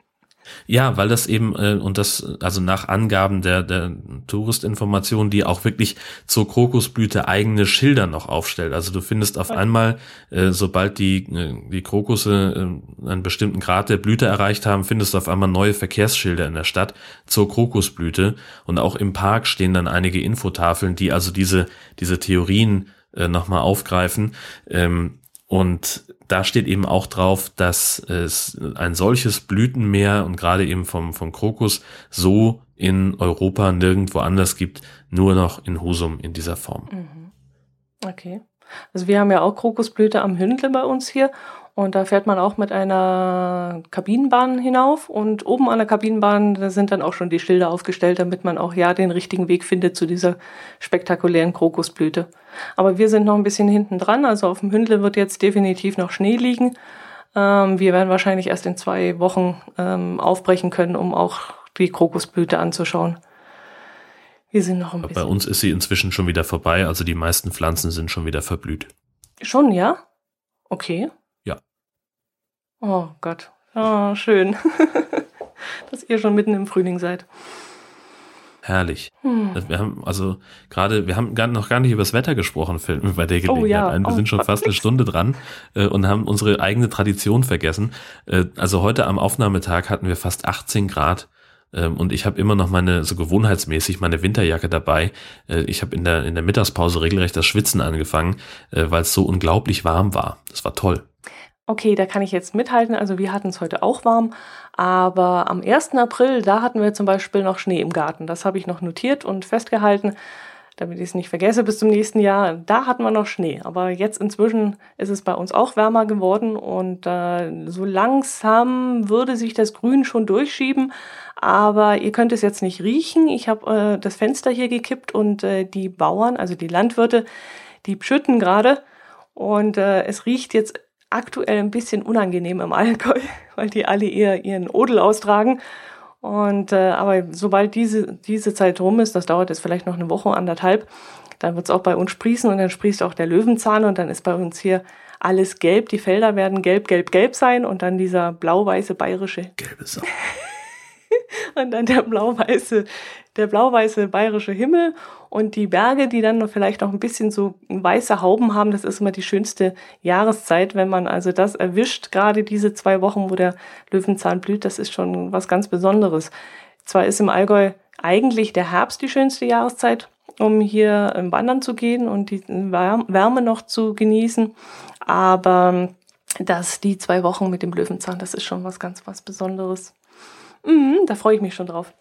Ja, weil das eben, äh, und das, also nach Angaben der, der Touristinformation, die auch wirklich zur Krokusblüte eigene Schilder noch aufstellt. Also du findest auf einmal, äh, sobald die, äh, die Krokusse äh, einen bestimmten Grad der Blüte erreicht haben, findest du auf einmal neue Verkehrsschilder in der Stadt zur Krokusblüte. Und auch im Park stehen dann einige Infotafeln, die also diese, diese Theorien äh, nochmal aufgreifen. Ähm, und da steht eben auch drauf, dass es ein solches Blütenmeer und gerade eben vom, vom Krokus so in Europa nirgendwo anders gibt, nur noch in Husum in dieser Form. Mhm.
Okay. Also wir haben ja auch Krokusblüte am Hündle bei uns hier und da fährt man auch mit einer Kabinenbahn hinauf und oben an der Kabinenbahn da sind dann auch schon die Schilder aufgestellt, damit man auch ja den richtigen Weg findet zu dieser spektakulären Krokusblüte. Aber wir sind noch ein bisschen hinten dran, also auf dem Hündle wird jetzt definitiv noch Schnee liegen. Ähm, wir werden wahrscheinlich erst in zwei Wochen ähm, aufbrechen können, um auch die Krokusblüte anzuschauen.
Wir sind noch ein bisschen. Bei uns ist sie inzwischen schon wieder vorbei, also die meisten Pflanzen sind schon wieder verblüht.
Schon, ja? Okay. Oh Gott. Oh, schön. Dass ihr schon mitten im Frühling seid.
Herrlich. Hm. Wir haben also gerade, wir haben gar, noch gar nicht über das Wetter gesprochen bei der Gelegenheit. Oh, ja. Wir oh, sind schon fast eine Stunde dran äh, und haben unsere eigene Tradition vergessen. Äh, also heute am Aufnahmetag hatten wir fast 18 Grad ähm, und ich habe immer noch meine, so gewohnheitsmäßig, meine Winterjacke dabei. Äh, ich habe in der, in der Mittagspause regelrecht das Schwitzen angefangen, äh, weil es so unglaublich warm war. Das war toll.
Okay, da kann ich jetzt mithalten. Also wir hatten es heute auch warm, aber am 1. April, da hatten wir zum Beispiel noch Schnee im Garten. Das habe ich noch notiert und festgehalten, damit ich es nicht vergesse bis zum nächsten Jahr. Da hatten wir noch Schnee, aber jetzt inzwischen ist es bei uns auch wärmer geworden und äh, so langsam würde sich das Grün schon durchschieben. Aber ihr könnt es jetzt nicht riechen. Ich habe äh, das Fenster hier gekippt und äh, die Bauern, also die Landwirte, die schütten gerade. Und äh, es riecht jetzt aktuell ein bisschen unangenehm im Allgäu, weil die alle eher ihren Odel austragen. Und äh, aber sobald diese, diese Zeit rum ist, das dauert jetzt vielleicht noch eine Woche, anderthalb, dann wird es auch bei uns sprießen und dann sprießt auch der Löwenzahn und dann ist bei uns hier alles gelb. Die Felder werden gelb, gelb, gelb sein und dann dieser blau-weiße bayerische. Gelbe Sau. und dann der blau-weiße, der blau-weiße bayerische Himmel und die Berge, die dann vielleicht noch ein bisschen so weiße Hauben haben. Das ist immer die schönste Jahreszeit, wenn man also das erwischt. Gerade diese zwei Wochen, wo der Löwenzahn blüht, das ist schon was ganz Besonderes. Zwar ist im Allgäu eigentlich der Herbst die schönste Jahreszeit, um hier wandern zu gehen und die Wärme noch zu genießen, aber dass die zwei Wochen mit dem Löwenzahn, das ist schon was ganz was Besonderes. Mhm, da freue ich mich schon drauf.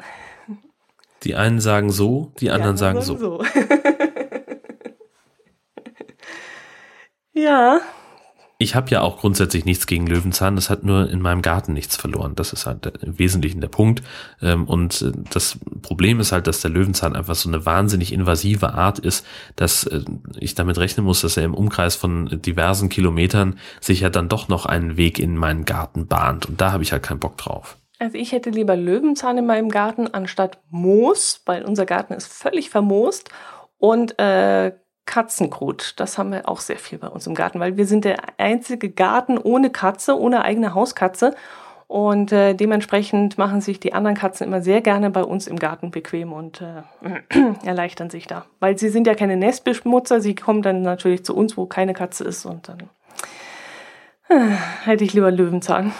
Die einen sagen so, die anderen ja, sagen so. so.
ja.
Ich habe ja auch grundsätzlich nichts gegen Löwenzahn, das hat nur in meinem Garten nichts verloren. Das ist halt im Wesentlichen der Punkt. Ähm, und äh, das Problem ist halt, dass der Löwenzahn einfach so eine wahnsinnig invasive Art ist, dass äh, ich damit rechnen muss, dass er im Umkreis von diversen Kilometern sich ja dann doch noch einen Weg in meinen Garten bahnt. Und da habe ich halt keinen Bock drauf.
Also ich hätte lieber Löwenzahn in meinem Garten anstatt Moos, weil unser Garten ist völlig vermoost und äh, Katzenkrut. Das haben wir auch sehr viel bei uns im Garten, weil wir sind der einzige Garten ohne Katze, ohne eigene Hauskatze. Und äh, dementsprechend machen sich die anderen Katzen immer sehr gerne bei uns im Garten bequem und äh, erleichtern sich da. Weil sie sind ja keine Nestbeschmutzer, sie kommen dann natürlich zu uns, wo keine Katze ist und dann äh, hätte ich lieber Löwenzahn.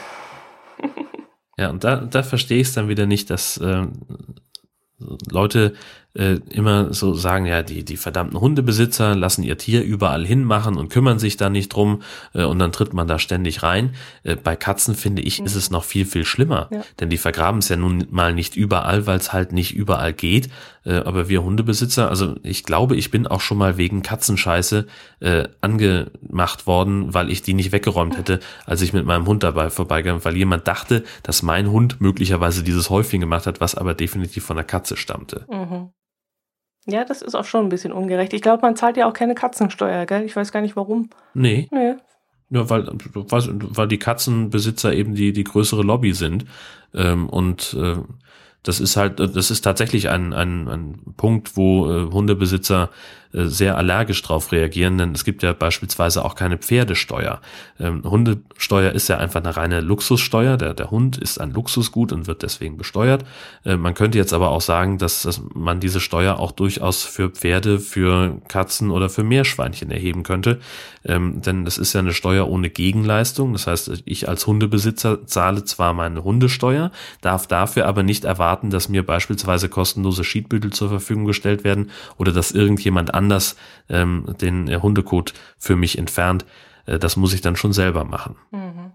Ja, und da, da verstehe ich es dann wieder nicht, dass äh, Leute äh, immer so sagen, ja, die, die verdammten Hundebesitzer lassen ihr Tier überall hinmachen und kümmern sich da nicht drum äh, und dann tritt man da ständig rein. Äh, bei Katzen, finde ich, ist es noch viel, viel schlimmer, ja. denn die vergraben es ja nun mal nicht überall, weil es halt nicht überall geht. Äh, aber wir Hundebesitzer, also ich glaube, ich bin auch schon mal wegen Katzenscheiße äh, angemacht worden, weil ich die nicht weggeräumt hätte, als ich mit meinem Hund dabei vorbeigegangen, weil jemand dachte, dass mein Hund möglicherweise dieses Häufchen gemacht hat, was aber definitiv von der Katze stammte. Mhm.
Ja, das ist auch schon ein bisschen ungerecht. Ich glaube, man zahlt ja auch keine Katzensteuer, gell? Ich weiß gar nicht warum.
Nee. Nee. Ja, weil, weil die Katzenbesitzer eben die, die größere Lobby sind. Ähm, und äh, das ist halt, das ist tatsächlich ein, ein, ein Punkt, wo äh, Hundebesitzer sehr allergisch drauf reagieren, denn es gibt ja beispielsweise auch keine Pferdesteuer. Ähm, Hundesteuer ist ja einfach eine reine Luxussteuer. Der, der Hund ist ein Luxusgut und wird deswegen besteuert. Äh, man könnte jetzt aber auch sagen, dass, dass man diese Steuer auch durchaus für Pferde, für Katzen oder für Meerschweinchen erheben könnte. Ähm, denn das ist ja eine Steuer ohne Gegenleistung. Das heißt, ich als Hundebesitzer zahle zwar meine Hundesteuer, darf dafür aber nicht erwarten, dass mir beispielsweise kostenlose Schiedbüttel zur Verfügung gestellt werden oder dass irgendjemand anders ähm, den äh, Hundekot für mich entfernt. Äh, das muss ich dann schon selber machen. Mhm.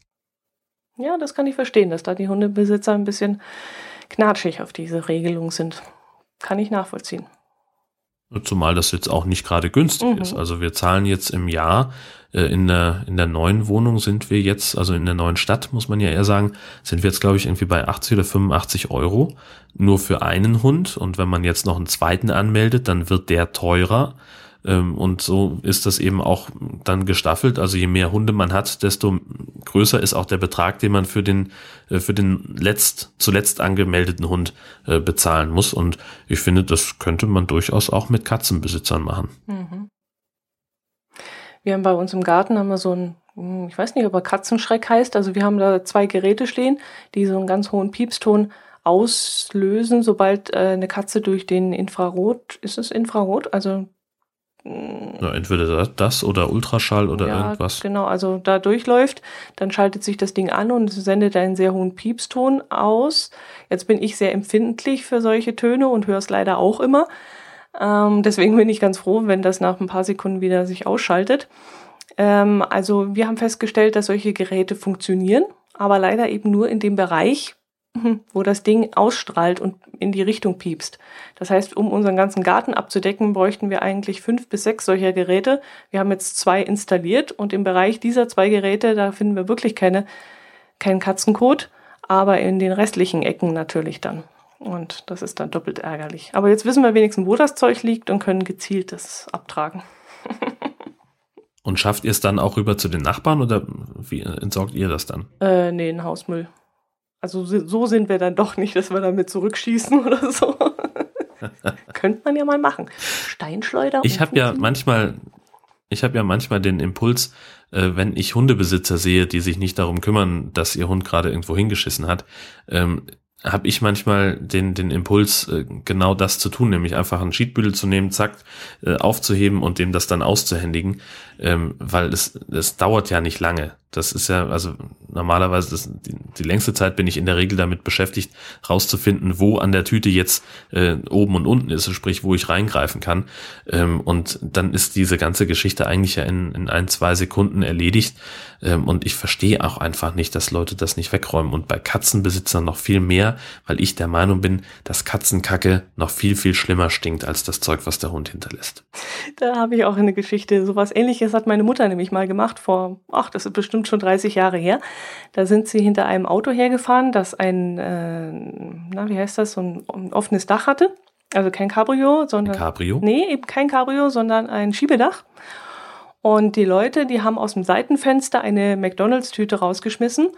Ja, das kann ich verstehen, dass da die Hundebesitzer ein bisschen knatschig auf diese Regelung sind. Kann ich nachvollziehen.
Zumal das jetzt auch nicht gerade günstig mhm. ist. Also wir zahlen jetzt im Jahr in der, in der neuen Wohnung sind wir jetzt, also in der neuen Stadt, muss man ja eher sagen, sind wir jetzt, glaube ich, irgendwie bei 80 oder 85 Euro nur für einen Hund. Und wenn man jetzt noch einen zweiten anmeldet, dann wird der teurer. Ähm, und so ist das eben auch dann gestaffelt. Also je mehr Hunde man hat, desto größer ist auch der Betrag, den man für den, äh, für den letzt, zuletzt angemeldeten Hund äh, bezahlen muss. Und ich finde, das könnte man durchaus auch mit Katzenbesitzern machen. Mhm.
Wir haben bei uns im Garten haben wir so ein, hm, ich weiß nicht, ob er Katzenschreck heißt. Also wir haben da zwei Geräte stehen, die so einen ganz hohen Piepston auslösen, sobald äh, eine Katze durch den Infrarot, ist es Infrarot? Also
ja, entweder das oder Ultraschall oder ja, irgendwas.
Genau, also da durchläuft, dann schaltet sich das Ding an und sendet einen sehr hohen Piepston aus. Jetzt bin ich sehr empfindlich für solche Töne und höre es leider auch immer. Ähm, deswegen bin ich ganz froh, wenn das nach ein paar Sekunden wieder sich ausschaltet. Ähm, also wir haben festgestellt, dass solche Geräte funktionieren, aber leider eben nur in dem Bereich, wo das Ding ausstrahlt und in die Richtung piepst. Das heißt, um unseren ganzen Garten abzudecken, bräuchten wir eigentlich fünf bis sechs solcher Geräte. Wir haben jetzt zwei installiert und im Bereich dieser zwei Geräte, da finden wir wirklich keine, keinen Katzenkot, aber in den restlichen Ecken natürlich dann. Und das ist dann doppelt ärgerlich. Aber jetzt wissen wir wenigstens, wo das Zeug liegt und können gezielt das abtragen.
und schafft ihr es dann auch rüber zu den Nachbarn oder wie entsorgt ihr das dann?
Äh, nee, in Hausmüll. Also so sind wir dann doch nicht, dass wir damit zurückschießen oder so. Könnte man ja mal machen. Steinschleuder.
Ich habe ja manchmal, ich habe ja manchmal den Impuls, äh, wenn ich Hundebesitzer sehe, die sich nicht darum kümmern, dass ihr Hund gerade irgendwo hingeschissen hat, ähm, habe ich manchmal den, den Impuls, äh, genau das zu tun, nämlich einfach einen Cheatbüttel zu nehmen, zack, äh, aufzuheben und dem das dann auszuhändigen, ähm, weil es, es dauert ja nicht lange. Das ist ja, also normalerweise, das, die, die längste Zeit bin ich in der Regel damit beschäftigt, rauszufinden, wo an der Tüte jetzt äh, oben und unten ist, sprich, wo ich reingreifen kann. Ähm, und dann ist diese ganze Geschichte eigentlich ja in, in ein, zwei Sekunden erledigt. Ähm, und ich verstehe auch einfach nicht, dass Leute das nicht wegräumen. Und bei Katzenbesitzern noch viel mehr, weil ich der Meinung bin, dass Katzenkacke noch viel, viel schlimmer stinkt als das Zeug, was der Hund hinterlässt.
Da habe ich auch eine Geschichte. Sowas ähnliches hat meine Mutter nämlich mal gemacht vor, ach, das ist bestimmt bestimmt schon 30 Jahre her. Da sind sie hinter einem Auto hergefahren, das ein, äh, na, wie heißt das, so ein, ein offenes Dach hatte. Also kein Cabrio, sondern.
Ein Cabrio?
Nee, eben kein Cabrio, sondern ein Schiebedach. Und die Leute, die haben aus dem Seitenfenster eine McDonalds-Tüte rausgeschmissen.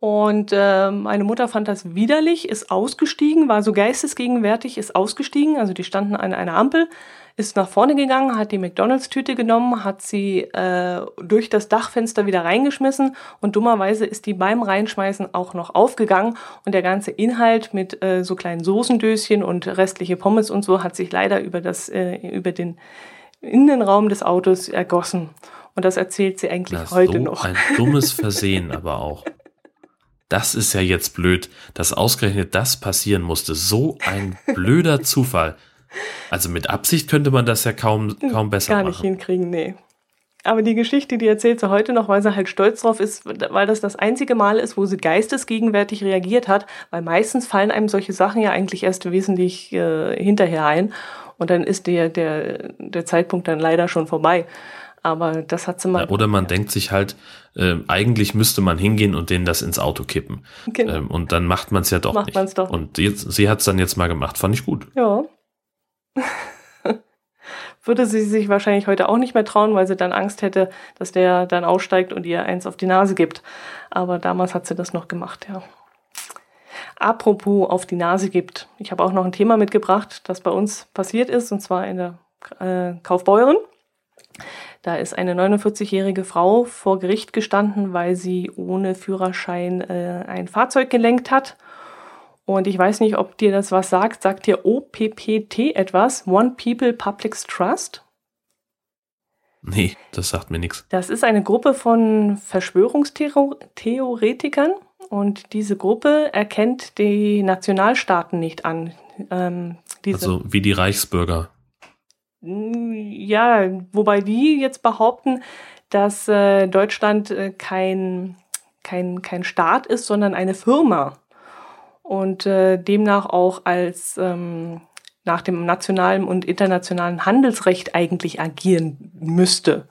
Und äh, meine Mutter fand das widerlich, ist ausgestiegen, war so geistesgegenwärtig, ist ausgestiegen. Also die standen an einer Ampel, ist nach vorne gegangen, hat die McDonalds-Tüte genommen, hat sie äh, durch das Dachfenster wieder reingeschmissen und dummerweise ist die beim Reinschmeißen auch noch aufgegangen und der ganze Inhalt mit äh, so kleinen Soßendöschen und restliche Pommes und so hat sich leider über, das, äh, über den Innenraum des Autos ergossen. Und das erzählt sie eigentlich das heute
so
noch.
Ein dummes Versehen aber auch. Das ist ja jetzt blöd, dass ausgerechnet das passieren musste. So ein blöder Zufall. Also mit Absicht könnte man das ja kaum, kaum besser
machen. Gar nicht hinkriegen, nee. Aber die Geschichte, die erzählt sie heute noch, weil sie halt stolz drauf ist, weil das das einzige Mal ist, wo sie geistesgegenwärtig reagiert hat, weil meistens fallen einem solche Sachen ja eigentlich erst wesentlich äh, hinterher ein und dann ist der, der, der Zeitpunkt dann leider schon vorbei. Aber das hat sie mal.
Oder man denkt sich halt, äh, eigentlich müsste man hingehen und denen das ins Auto kippen. Genau. Ähm, und dann macht man es ja doch macht nicht. Man's doch. Und jetzt, sie hat es dann jetzt mal gemacht. Fand ich gut.
Ja. Würde sie sich wahrscheinlich heute auch nicht mehr trauen, weil sie dann Angst hätte, dass der dann aussteigt und ihr eins auf die Nase gibt. Aber damals hat sie das noch gemacht, ja. Apropos auf die Nase gibt. Ich habe auch noch ein Thema mitgebracht, das bei uns passiert ist, und zwar in der äh, Kaufbeuren. Da ist eine 49-jährige Frau vor Gericht gestanden, weil sie ohne Führerschein äh, ein Fahrzeug gelenkt hat. Und ich weiß nicht, ob dir das was sagt. Sagt dir OPPT etwas? One People Public Trust?
Nee, das sagt mir nichts.
Das ist eine Gruppe von Verschwörungstheoretikern und diese Gruppe erkennt die Nationalstaaten nicht an.
Ähm, also wie die Reichsbürger.
Ja, wobei die jetzt behaupten, dass äh, Deutschland äh, kein, kein, kein Staat ist, sondern eine Firma. Und äh, demnach auch als ähm, nach dem nationalen und internationalen Handelsrecht eigentlich agieren müsste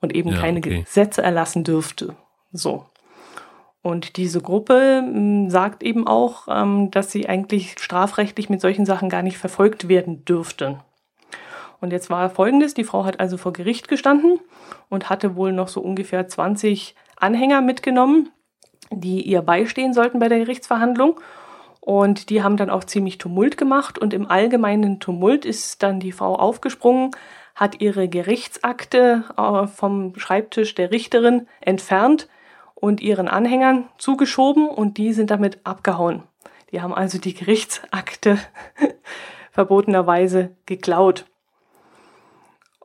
und eben ja, keine okay. Gesetze erlassen dürfte. So. Und diese Gruppe ähm, sagt eben auch, ähm, dass sie eigentlich strafrechtlich mit solchen Sachen gar nicht verfolgt werden dürften. Und jetzt war folgendes, die Frau hat also vor Gericht gestanden und hatte wohl noch so ungefähr 20 Anhänger mitgenommen, die ihr beistehen sollten bei der Gerichtsverhandlung. Und die haben dann auch ziemlich Tumult gemacht und im allgemeinen Tumult ist dann die Frau aufgesprungen, hat ihre Gerichtsakte äh, vom Schreibtisch der Richterin entfernt und ihren Anhängern zugeschoben und die sind damit abgehauen. Die haben also die Gerichtsakte verbotenerweise geklaut.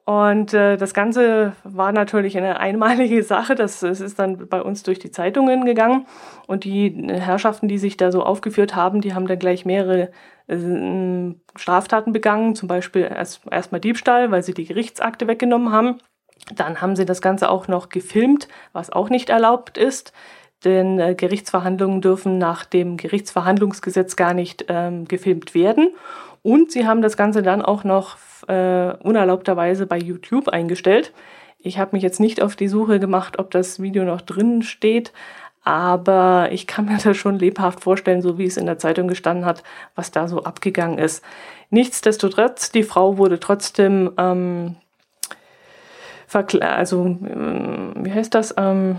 Und äh, das Ganze war natürlich eine einmalige Sache. Das, das ist dann bei uns durch die Zeitungen gegangen. Und die Herrschaften, die sich da so aufgeführt haben, die haben dann gleich mehrere äh, Straftaten begangen. Zum Beispiel erst erstmal Diebstahl, weil sie die Gerichtsakte weggenommen haben. Dann haben sie das Ganze auch noch gefilmt, was auch nicht erlaubt ist. Denn äh, Gerichtsverhandlungen dürfen nach dem Gerichtsverhandlungsgesetz gar nicht ähm, gefilmt werden. Und sie haben das Ganze dann auch noch äh, unerlaubterweise bei YouTube eingestellt. Ich habe mich jetzt nicht auf die Suche gemacht, ob das Video noch drin steht, aber ich kann mir das schon lebhaft vorstellen, so wie es in der Zeitung gestanden hat, was da so abgegangen ist. Nichtsdestotrotz, die Frau wurde trotzdem ähm, also ähm, wie heißt das? Ähm,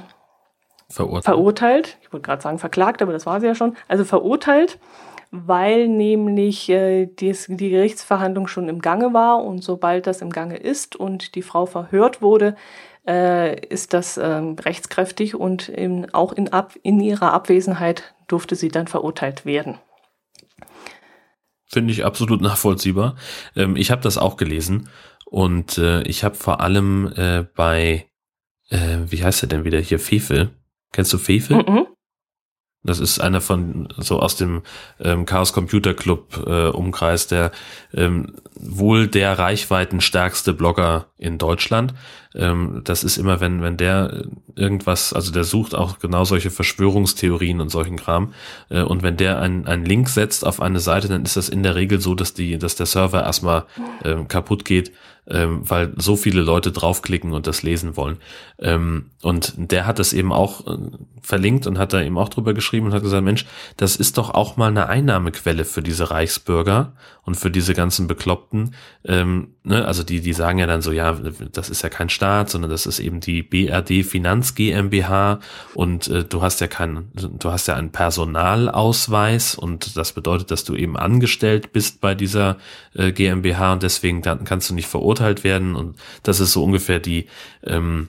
verurteilt. verurteilt. Ich wollte gerade sagen verklagt, aber das war sie ja schon. Also verurteilt weil nämlich äh, dies, die Gerichtsverhandlung schon im Gange war und sobald das im Gange ist und die Frau verhört wurde, äh, ist das äh, rechtskräftig und in, auch in, ab, in ihrer Abwesenheit durfte sie dann verurteilt werden.
Finde ich absolut nachvollziehbar. Ähm, ich habe das auch gelesen und äh, ich habe vor allem äh, bei, äh, wie heißt er denn wieder hier, Fefe? Kennst du Fefe? Mm -mm. Das ist einer von so aus dem ähm, Chaos Computer Club äh, Umkreis, der ähm, wohl der reichweitenstärkste Blogger in Deutschland. Ähm, das ist immer, wenn wenn der irgendwas, also der sucht auch genau solche Verschwörungstheorien und solchen Kram. Äh, und wenn der einen einen Link setzt auf eine Seite, dann ist das in der Regel so, dass die, dass der Server erstmal ähm, kaputt geht ähm, weil so viele Leute draufklicken und das lesen wollen. Ähm, und der hat das eben auch äh, verlinkt und hat da eben auch drüber geschrieben und hat gesagt, Mensch, das ist doch auch mal eine Einnahmequelle für diese Reichsbürger und für diese ganzen Bekloppten. Ähm, ne? Also die, die sagen ja dann so, ja, das ist ja kein Staat, sondern das ist eben die BRD Finanz GmbH und äh, du hast ja keinen, du hast ja einen Personalausweis und das bedeutet, dass du eben angestellt bist bei dieser äh, GmbH und deswegen dann kannst du nicht verurteilt werden. Und das ist so ungefähr die, ähm,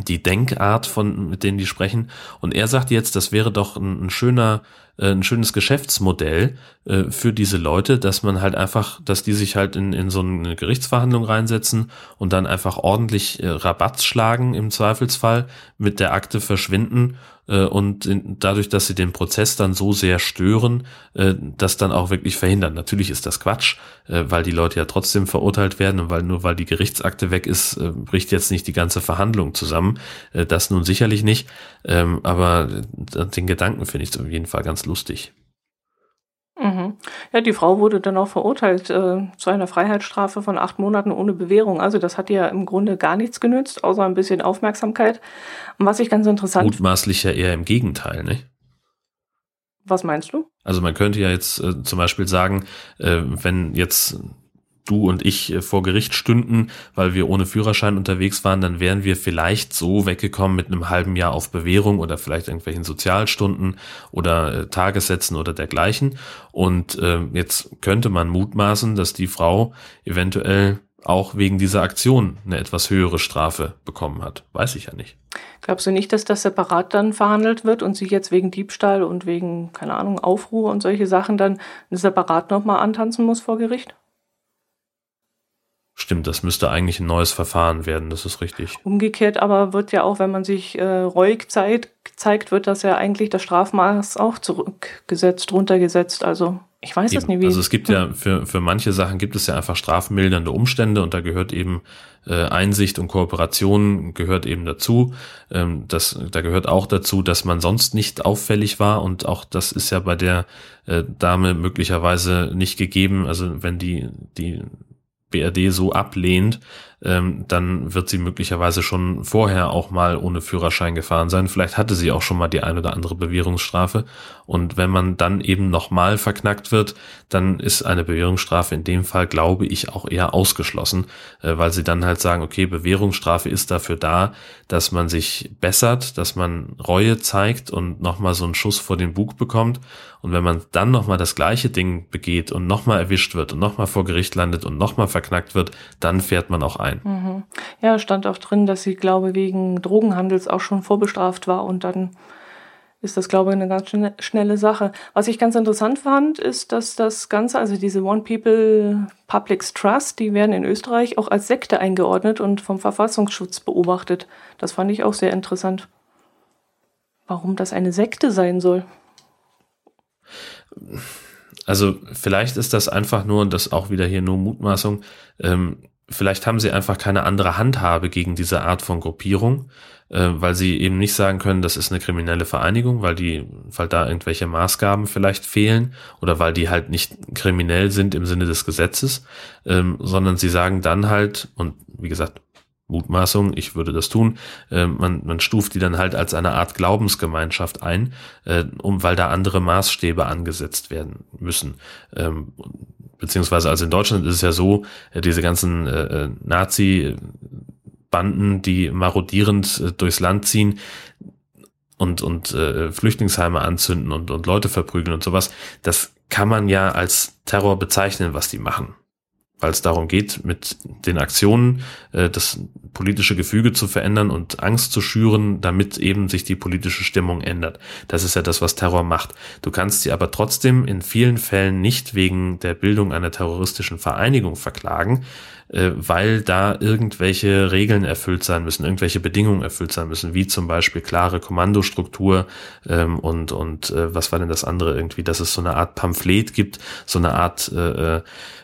die Denkart von, mit denen die sprechen. Und er sagt jetzt, das wäre doch ein, ein schöner ein schönes Geschäftsmodell äh, für diese Leute, dass man halt einfach, dass die sich halt in, in so eine Gerichtsverhandlung reinsetzen und dann einfach ordentlich äh, Rabatt schlagen im Zweifelsfall, mit der Akte verschwinden äh, und in, dadurch, dass sie den Prozess dann so sehr stören, äh, das dann auch wirklich verhindern. Natürlich ist das Quatsch, äh, weil die Leute ja trotzdem verurteilt werden und weil nur weil die Gerichtsakte weg ist, äh, bricht jetzt nicht die ganze Verhandlung zusammen. Äh, das nun sicherlich nicht, ähm, aber äh, den Gedanken finde ich auf jeden Fall ganz lustig.
Mhm. Ja, die Frau wurde dann auch verurteilt äh, zu einer Freiheitsstrafe von acht Monaten ohne Bewährung. Also das hat ihr im Grunde gar nichts genützt, außer ein bisschen Aufmerksamkeit. Und was ich ganz interessant...
Mutmaßlich ja eher im Gegenteil, nicht?
Was meinst du?
Also man könnte ja jetzt äh, zum Beispiel sagen, äh, wenn jetzt du und ich äh, vor Gericht stünden, weil wir ohne Führerschein unterwegs waren, dann wären wir vielleicht so weggekommen mit einem halben Jahr auf Bewährung oder vielleicht irgendwelchen Sozialstunden oder äh, Tagessätzen oder dergleichen. Und äh, jetzt könnte man mutmaßen, dass die Frau eventuell auch wegen dieser Aktion eine etwas höhere Strafe bekommen hat. Weiß ich ja nicht.
Glaubst du nicht, dass das separat dann verhandelt wird und sie jetzt wegen Diebstahl und wegen, keine Ahnung, Aufruhr und solche Sachen dann separat nochmal antanzen muss vor Gericht?
Stimmt, das müsste eigentlich ein neues Verfahren werden, das ist richtig.
Umgekehrt aber wird ja auch, wenn man sich äh, reuig zeigt, zeigt, wird das ja eigentlich das Strafmaß auch zurückgesetzt, runtergesetzt. Also ich weiß es nicht wie.
Also es gibt ja für, für manche Sachen gibt es ja einfach strafmildernde Umstände und da gehört eben äh, Einsicht und Kooperation gehört eben dazu. Ähm, das, da gehört auch dazu, dass man sonst nicht auffällig war und auch das ist ja bei der äh, Dame möglicherweise nicht gegeben. Also wenn die, die BRD so ablehnt, ähm, dann wird sie möglicherweise schon vorher auch mal ohne Führerschein gefahren sein. Vielleicht hatte sie auch schon mal die ein oder andere Bewährungsstrafe. Und wenn man dann eben nochmal verknackt wird, dann ist eine Bewährungsstrafe in dem Fall, glaube ich, auch eher ausgeschlossen, äh, weil sie dann halt sagen, okay, Bewährungsstrafe ist dafür da, dass man sich bessert, dass man Reue zeigt und nochmal so einen Schuss vor den Bug bekommt. Und wenn man dann nochmal das gleiche Ding begeht und nochmal erwischt wird und nochmal vor Gericht landet und nochmal verknackt wird, dann fährt man auch ein sein.
Mhm. Ja, stand auch drin, dass sie, glaube wegen Drogenhandels auch schon vorbestraft war und dann ist das, glaube ich, eine ganz schnelle Sache. Was ich ganz interessant fand, ist, dass das Ganze, also diese One People Public Trust, die werden in Österreich auch als Sekte eingeordnet und vom Verfassungsschutz beobachtet. Das fand ich auch sehr interessant. Warum das eine Sekte sein soll?
Also vielleicht ist das einfach nur, und das auch wieder hier nur Mutmaßung, ähm, vielleicht haben sie einfach keine andere Handhabe gegen diese Art von Gruppierung, äh, weil sie eben nicht sagen können, das ist eine kriminelle Vereinigung, weil die, weil da irgendwelche Maßgaben vielleicht fehlen oder weil die halt nicht kriminell sind im Sinne des Gesetzes, ähm, sondern sie sagen dann halt, und wie gesagt, Mutmaßung, ich würde das tun, äh, man, man stuft die dann halt als eine Art Glaubensgemeinschaft ein, äh, um weil da andere Maßstäbe angesetzt werden müssen. Ähm, beziehungsweise also in Deutschland ist es ja so, äh, diese ganzen äh, äh, Nazi-Banden, die marodierend äh, durchs Land ziehen und, und äh, Flüchtlingsheime anzünden und, und Leute verprügeln und sowas, das kann man ja als Terror bezeichnen, was die machen weil es darum geht, mit den Aktionen äh, das politische Gefüge zu verändern und Angst zu schüren, damit eben sich die politische Stimmung ändert. Das ist ja das, was Terror macht. Du kannst sie aber trotzdem in vielen Fällen nicht wegen der Bildung einer terroristischen Vereinigung verklagen, äh, weil da irgendwelche Regeln erfüllt sein müssen, irgendwelche Bedingungen erfüllt sein müssen, wie zum Beispiel klare Kommandostruktur ähm, und und äh, was war denn das andere irgendwie, dass es so eine Art Pamphlet gibt, so eine Art äh, äh,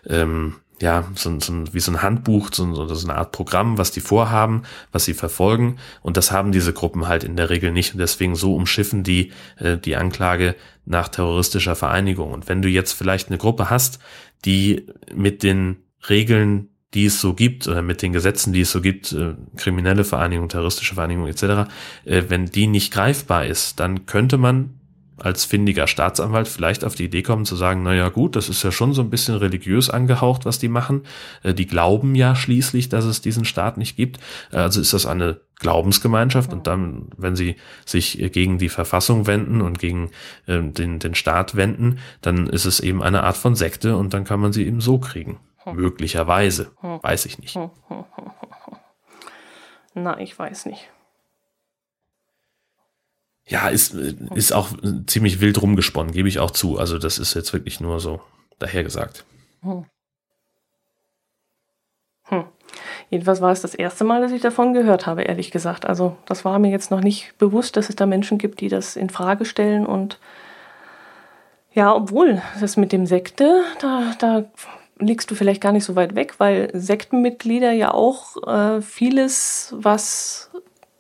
ähm, ja, so, so, wie so ein Handbuch, so, so eine Art Programm, was die vorhaben, was sie verfolgen. Und das haben diese Gruppen halt in der Regel nicht. Und deswegen so umschiffen die äh, die Anklage nach terroristischer Vereinigung. Und wenn du jetzt vielleicht eine Gruppe hast, die mit den Regeln, die es so gibt, oder mit den Gesetzen, die es so gibt, äh, kriminelle Vereinigung, terroristische Vereinigung etc., äh, wenn die nicht greifbar ist, dann könnte man als findiger Staatsanwalt vielleicht auf die Idee kommen zu sagen, naja gut, das ist ja schon so ein bisschen religiös angehaucht, was die machen. Äh, die glauben ja schließlich, dass es diesen Staat nicht gibt. Äh, also ist das eine Glaubensgemeinschaft und dann, wenn sie sich gegen die Verfassung wenden und gegen äh, den, den Staat wenden, dann ist es eben eine Art von Sekte und dann kann man sie eben so kriegen. Möglicherweise. Weiß ich nicht.
Na, ich weiß nicht.
Ja, ist, ist auch ziemlich wild rumgesponnen, gebe ich auch zu. Also das ist jetzt wirklich nur so dahergesagt. Hm.
Hm. Jedenfalls war es das erste Mal, dass ich davon gehört habe, ehrlich gesagt. Also das war mir jetzt noch nicht bewusst, dass es da Menschen gibt, die das in Frage stellen. Und ja, obwohl das mit dem Sekte, da, da liegst du vielleicht gar nicht so weit weg, weil Sektenmitglieder ja auch äh, vieles, was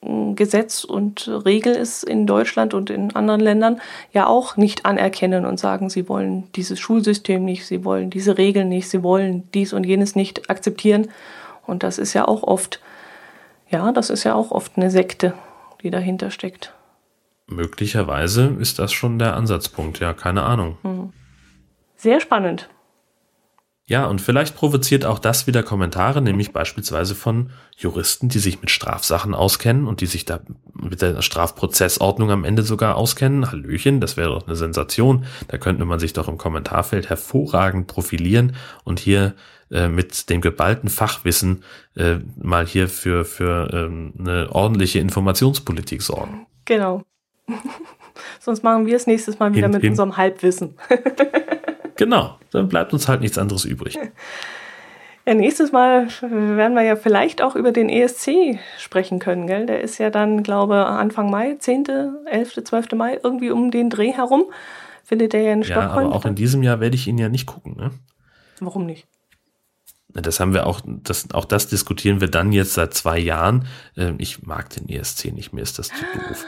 Gesetz und Regel ist in Deutschland und in anderen Ländern, ja auch nicht anerkennen und sagen, sie wollen dieses Schulsystem nicht, sie wollen diese Regeln nicht, sie wollen dies und jenes nicht akzeptieren. Und das ist ja auch oft, ja, das ist ja auch oft eine Sekte, die dahinter steckt.
Möglicherweise ist das schon der Ansatzpunkt, ja, keine Ahnung. Hm.
Sehr spannend.
Ja, und vielleicht provoziert auch das wieder Kommentare, nämlich beispielsweise von Juristen, die sich mit Strafsachen auskennen und die sich da mit der Strafprozessordnung am Ende sogar auskennen. Hallöchen, das wäre doch eine Sensation. Da könnte man sich doch im Kommentarfeld hervorragend profilieren und hier äh, mit dem geballten Fachwissen äh, mal hier für, für ähm, eine ordentliche Informationspolitik sorgen.
Genau. Sonst machen wir es nächstes Mal wieder hin, mit hin. unserem Halbwissen.
Genau, dann bleibt uns halt nichts anderes übrig.
Ja, nächstes Mal werden wir ja vielleicht auch über den ESC sprechen können, gell? Der ist ja dann, glaube Anfang Mai, 10., 11., 12. Mai, irgendwie um den Dreh herum. Findet der ja in Stockholm.
Ja, aber auch in diesem Jahr werde ich ihn ja nicht gucken, ne?
Warum nicht?
Das haben wir auch, das, auch das diskutieren wir dann jetzt seit zwei Jahren. Ähm, ich mag den ESC nicht, mir ist das zu doof.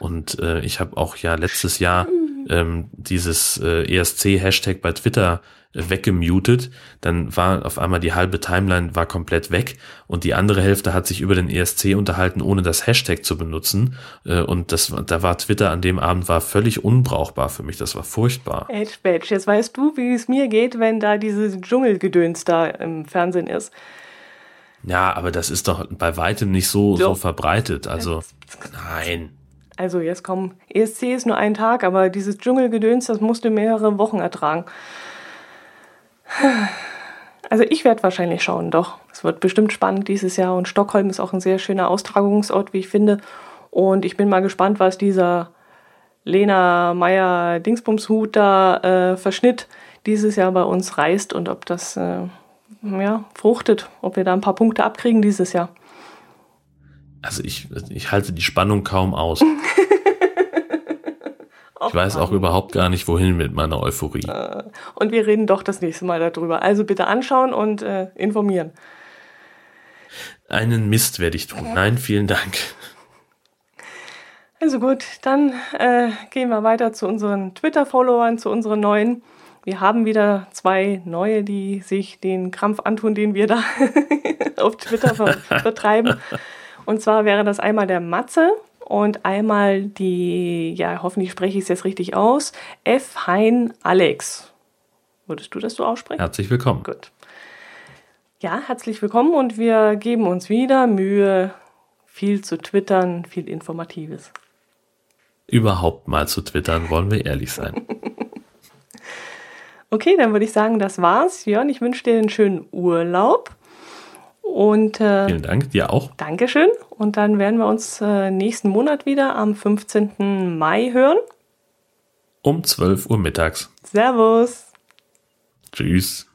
Und äh, ich habe auch ja letztes Jahr ähm, dieses äh, ESC-Hashtag bei Twitter äh, weggemutet, dann war auf einmal die halbe Timeline war komplett weg und die andere Hälfte hat sich über den ESC unterhalten, ohne das Hashtag zu benutzen. Äh, und das, da war Twitter an dem Abend war völlig unbrauchbar für mich. Das war furchtbar.
Edge Badge, jetzt weißt du, wie es mir geht, wenn da dieses Dschungelgedöns da im Fernsehen ist.
Ja, aber das ist doch bei weitem nicht so, so, so verbreitet. Also, nein.
Also jetzt komm, ESC ist nur ein Tag, aber dieses Dschungelgedöns, das musste mehrere Wochen ertragen. Also ich werde wahrscheinlich schauen, doch. Es wird bestimmt spannend dieses Jahr und Stockholm ist auch ein sehr schöner Austragungsort, wie ich finde. Und ich bin mal gespannt, was dieser Lena Meyer Dingsbumshut da äh, Verschnitt dieses Jahr bei uns reißt und ob das äh, ja, fruchtet, ob wir da ein paar Punkte abkriegen dieses Jahr
also ich, ich halte die Spannung kaum aus. ich weiß auch überhaupt gar nicht, wohin mit meiner Euphorie. Äh,
und wir reden doch das nächste Mal darüber. Also bitte anschauen und äh, informieren.
Einen Mist werde ich tun. Nein, vielen Dank.
Also gut, dann äh, gehen wir weiter zu unseren Twitter-Followern, zu unseren neuen. Wir haben wieder zwei neue, die sich den Krampf antun, den wir da auf Twitter vertreiben. Und zwar wäre das einmal der Matze und einmal die, ja, hoffentlich spreche ich es jetzt richtig aus, F. Hein Alex. Würdest du das so aussprechen?
Herzlich willkommen.
Gut. Ja, herzlich willkommen und wir geben uns wieder Mühe, viel zu twittern, viel Informatives.
Überhaupt mal zu twittern, wollen wir ehrlich sein.
okay, dann würde ich sagen, das war's. Jörn, ich wünsche dir einen schönen Urlaub. Und
äh, vielen Dank, dir auch.
Dankeschön. Und dann werden wir uns äh, nächsten Monat wieder am 15. Mai hören.
Um 12 Uhr mittags.
Servus.
Tschüss.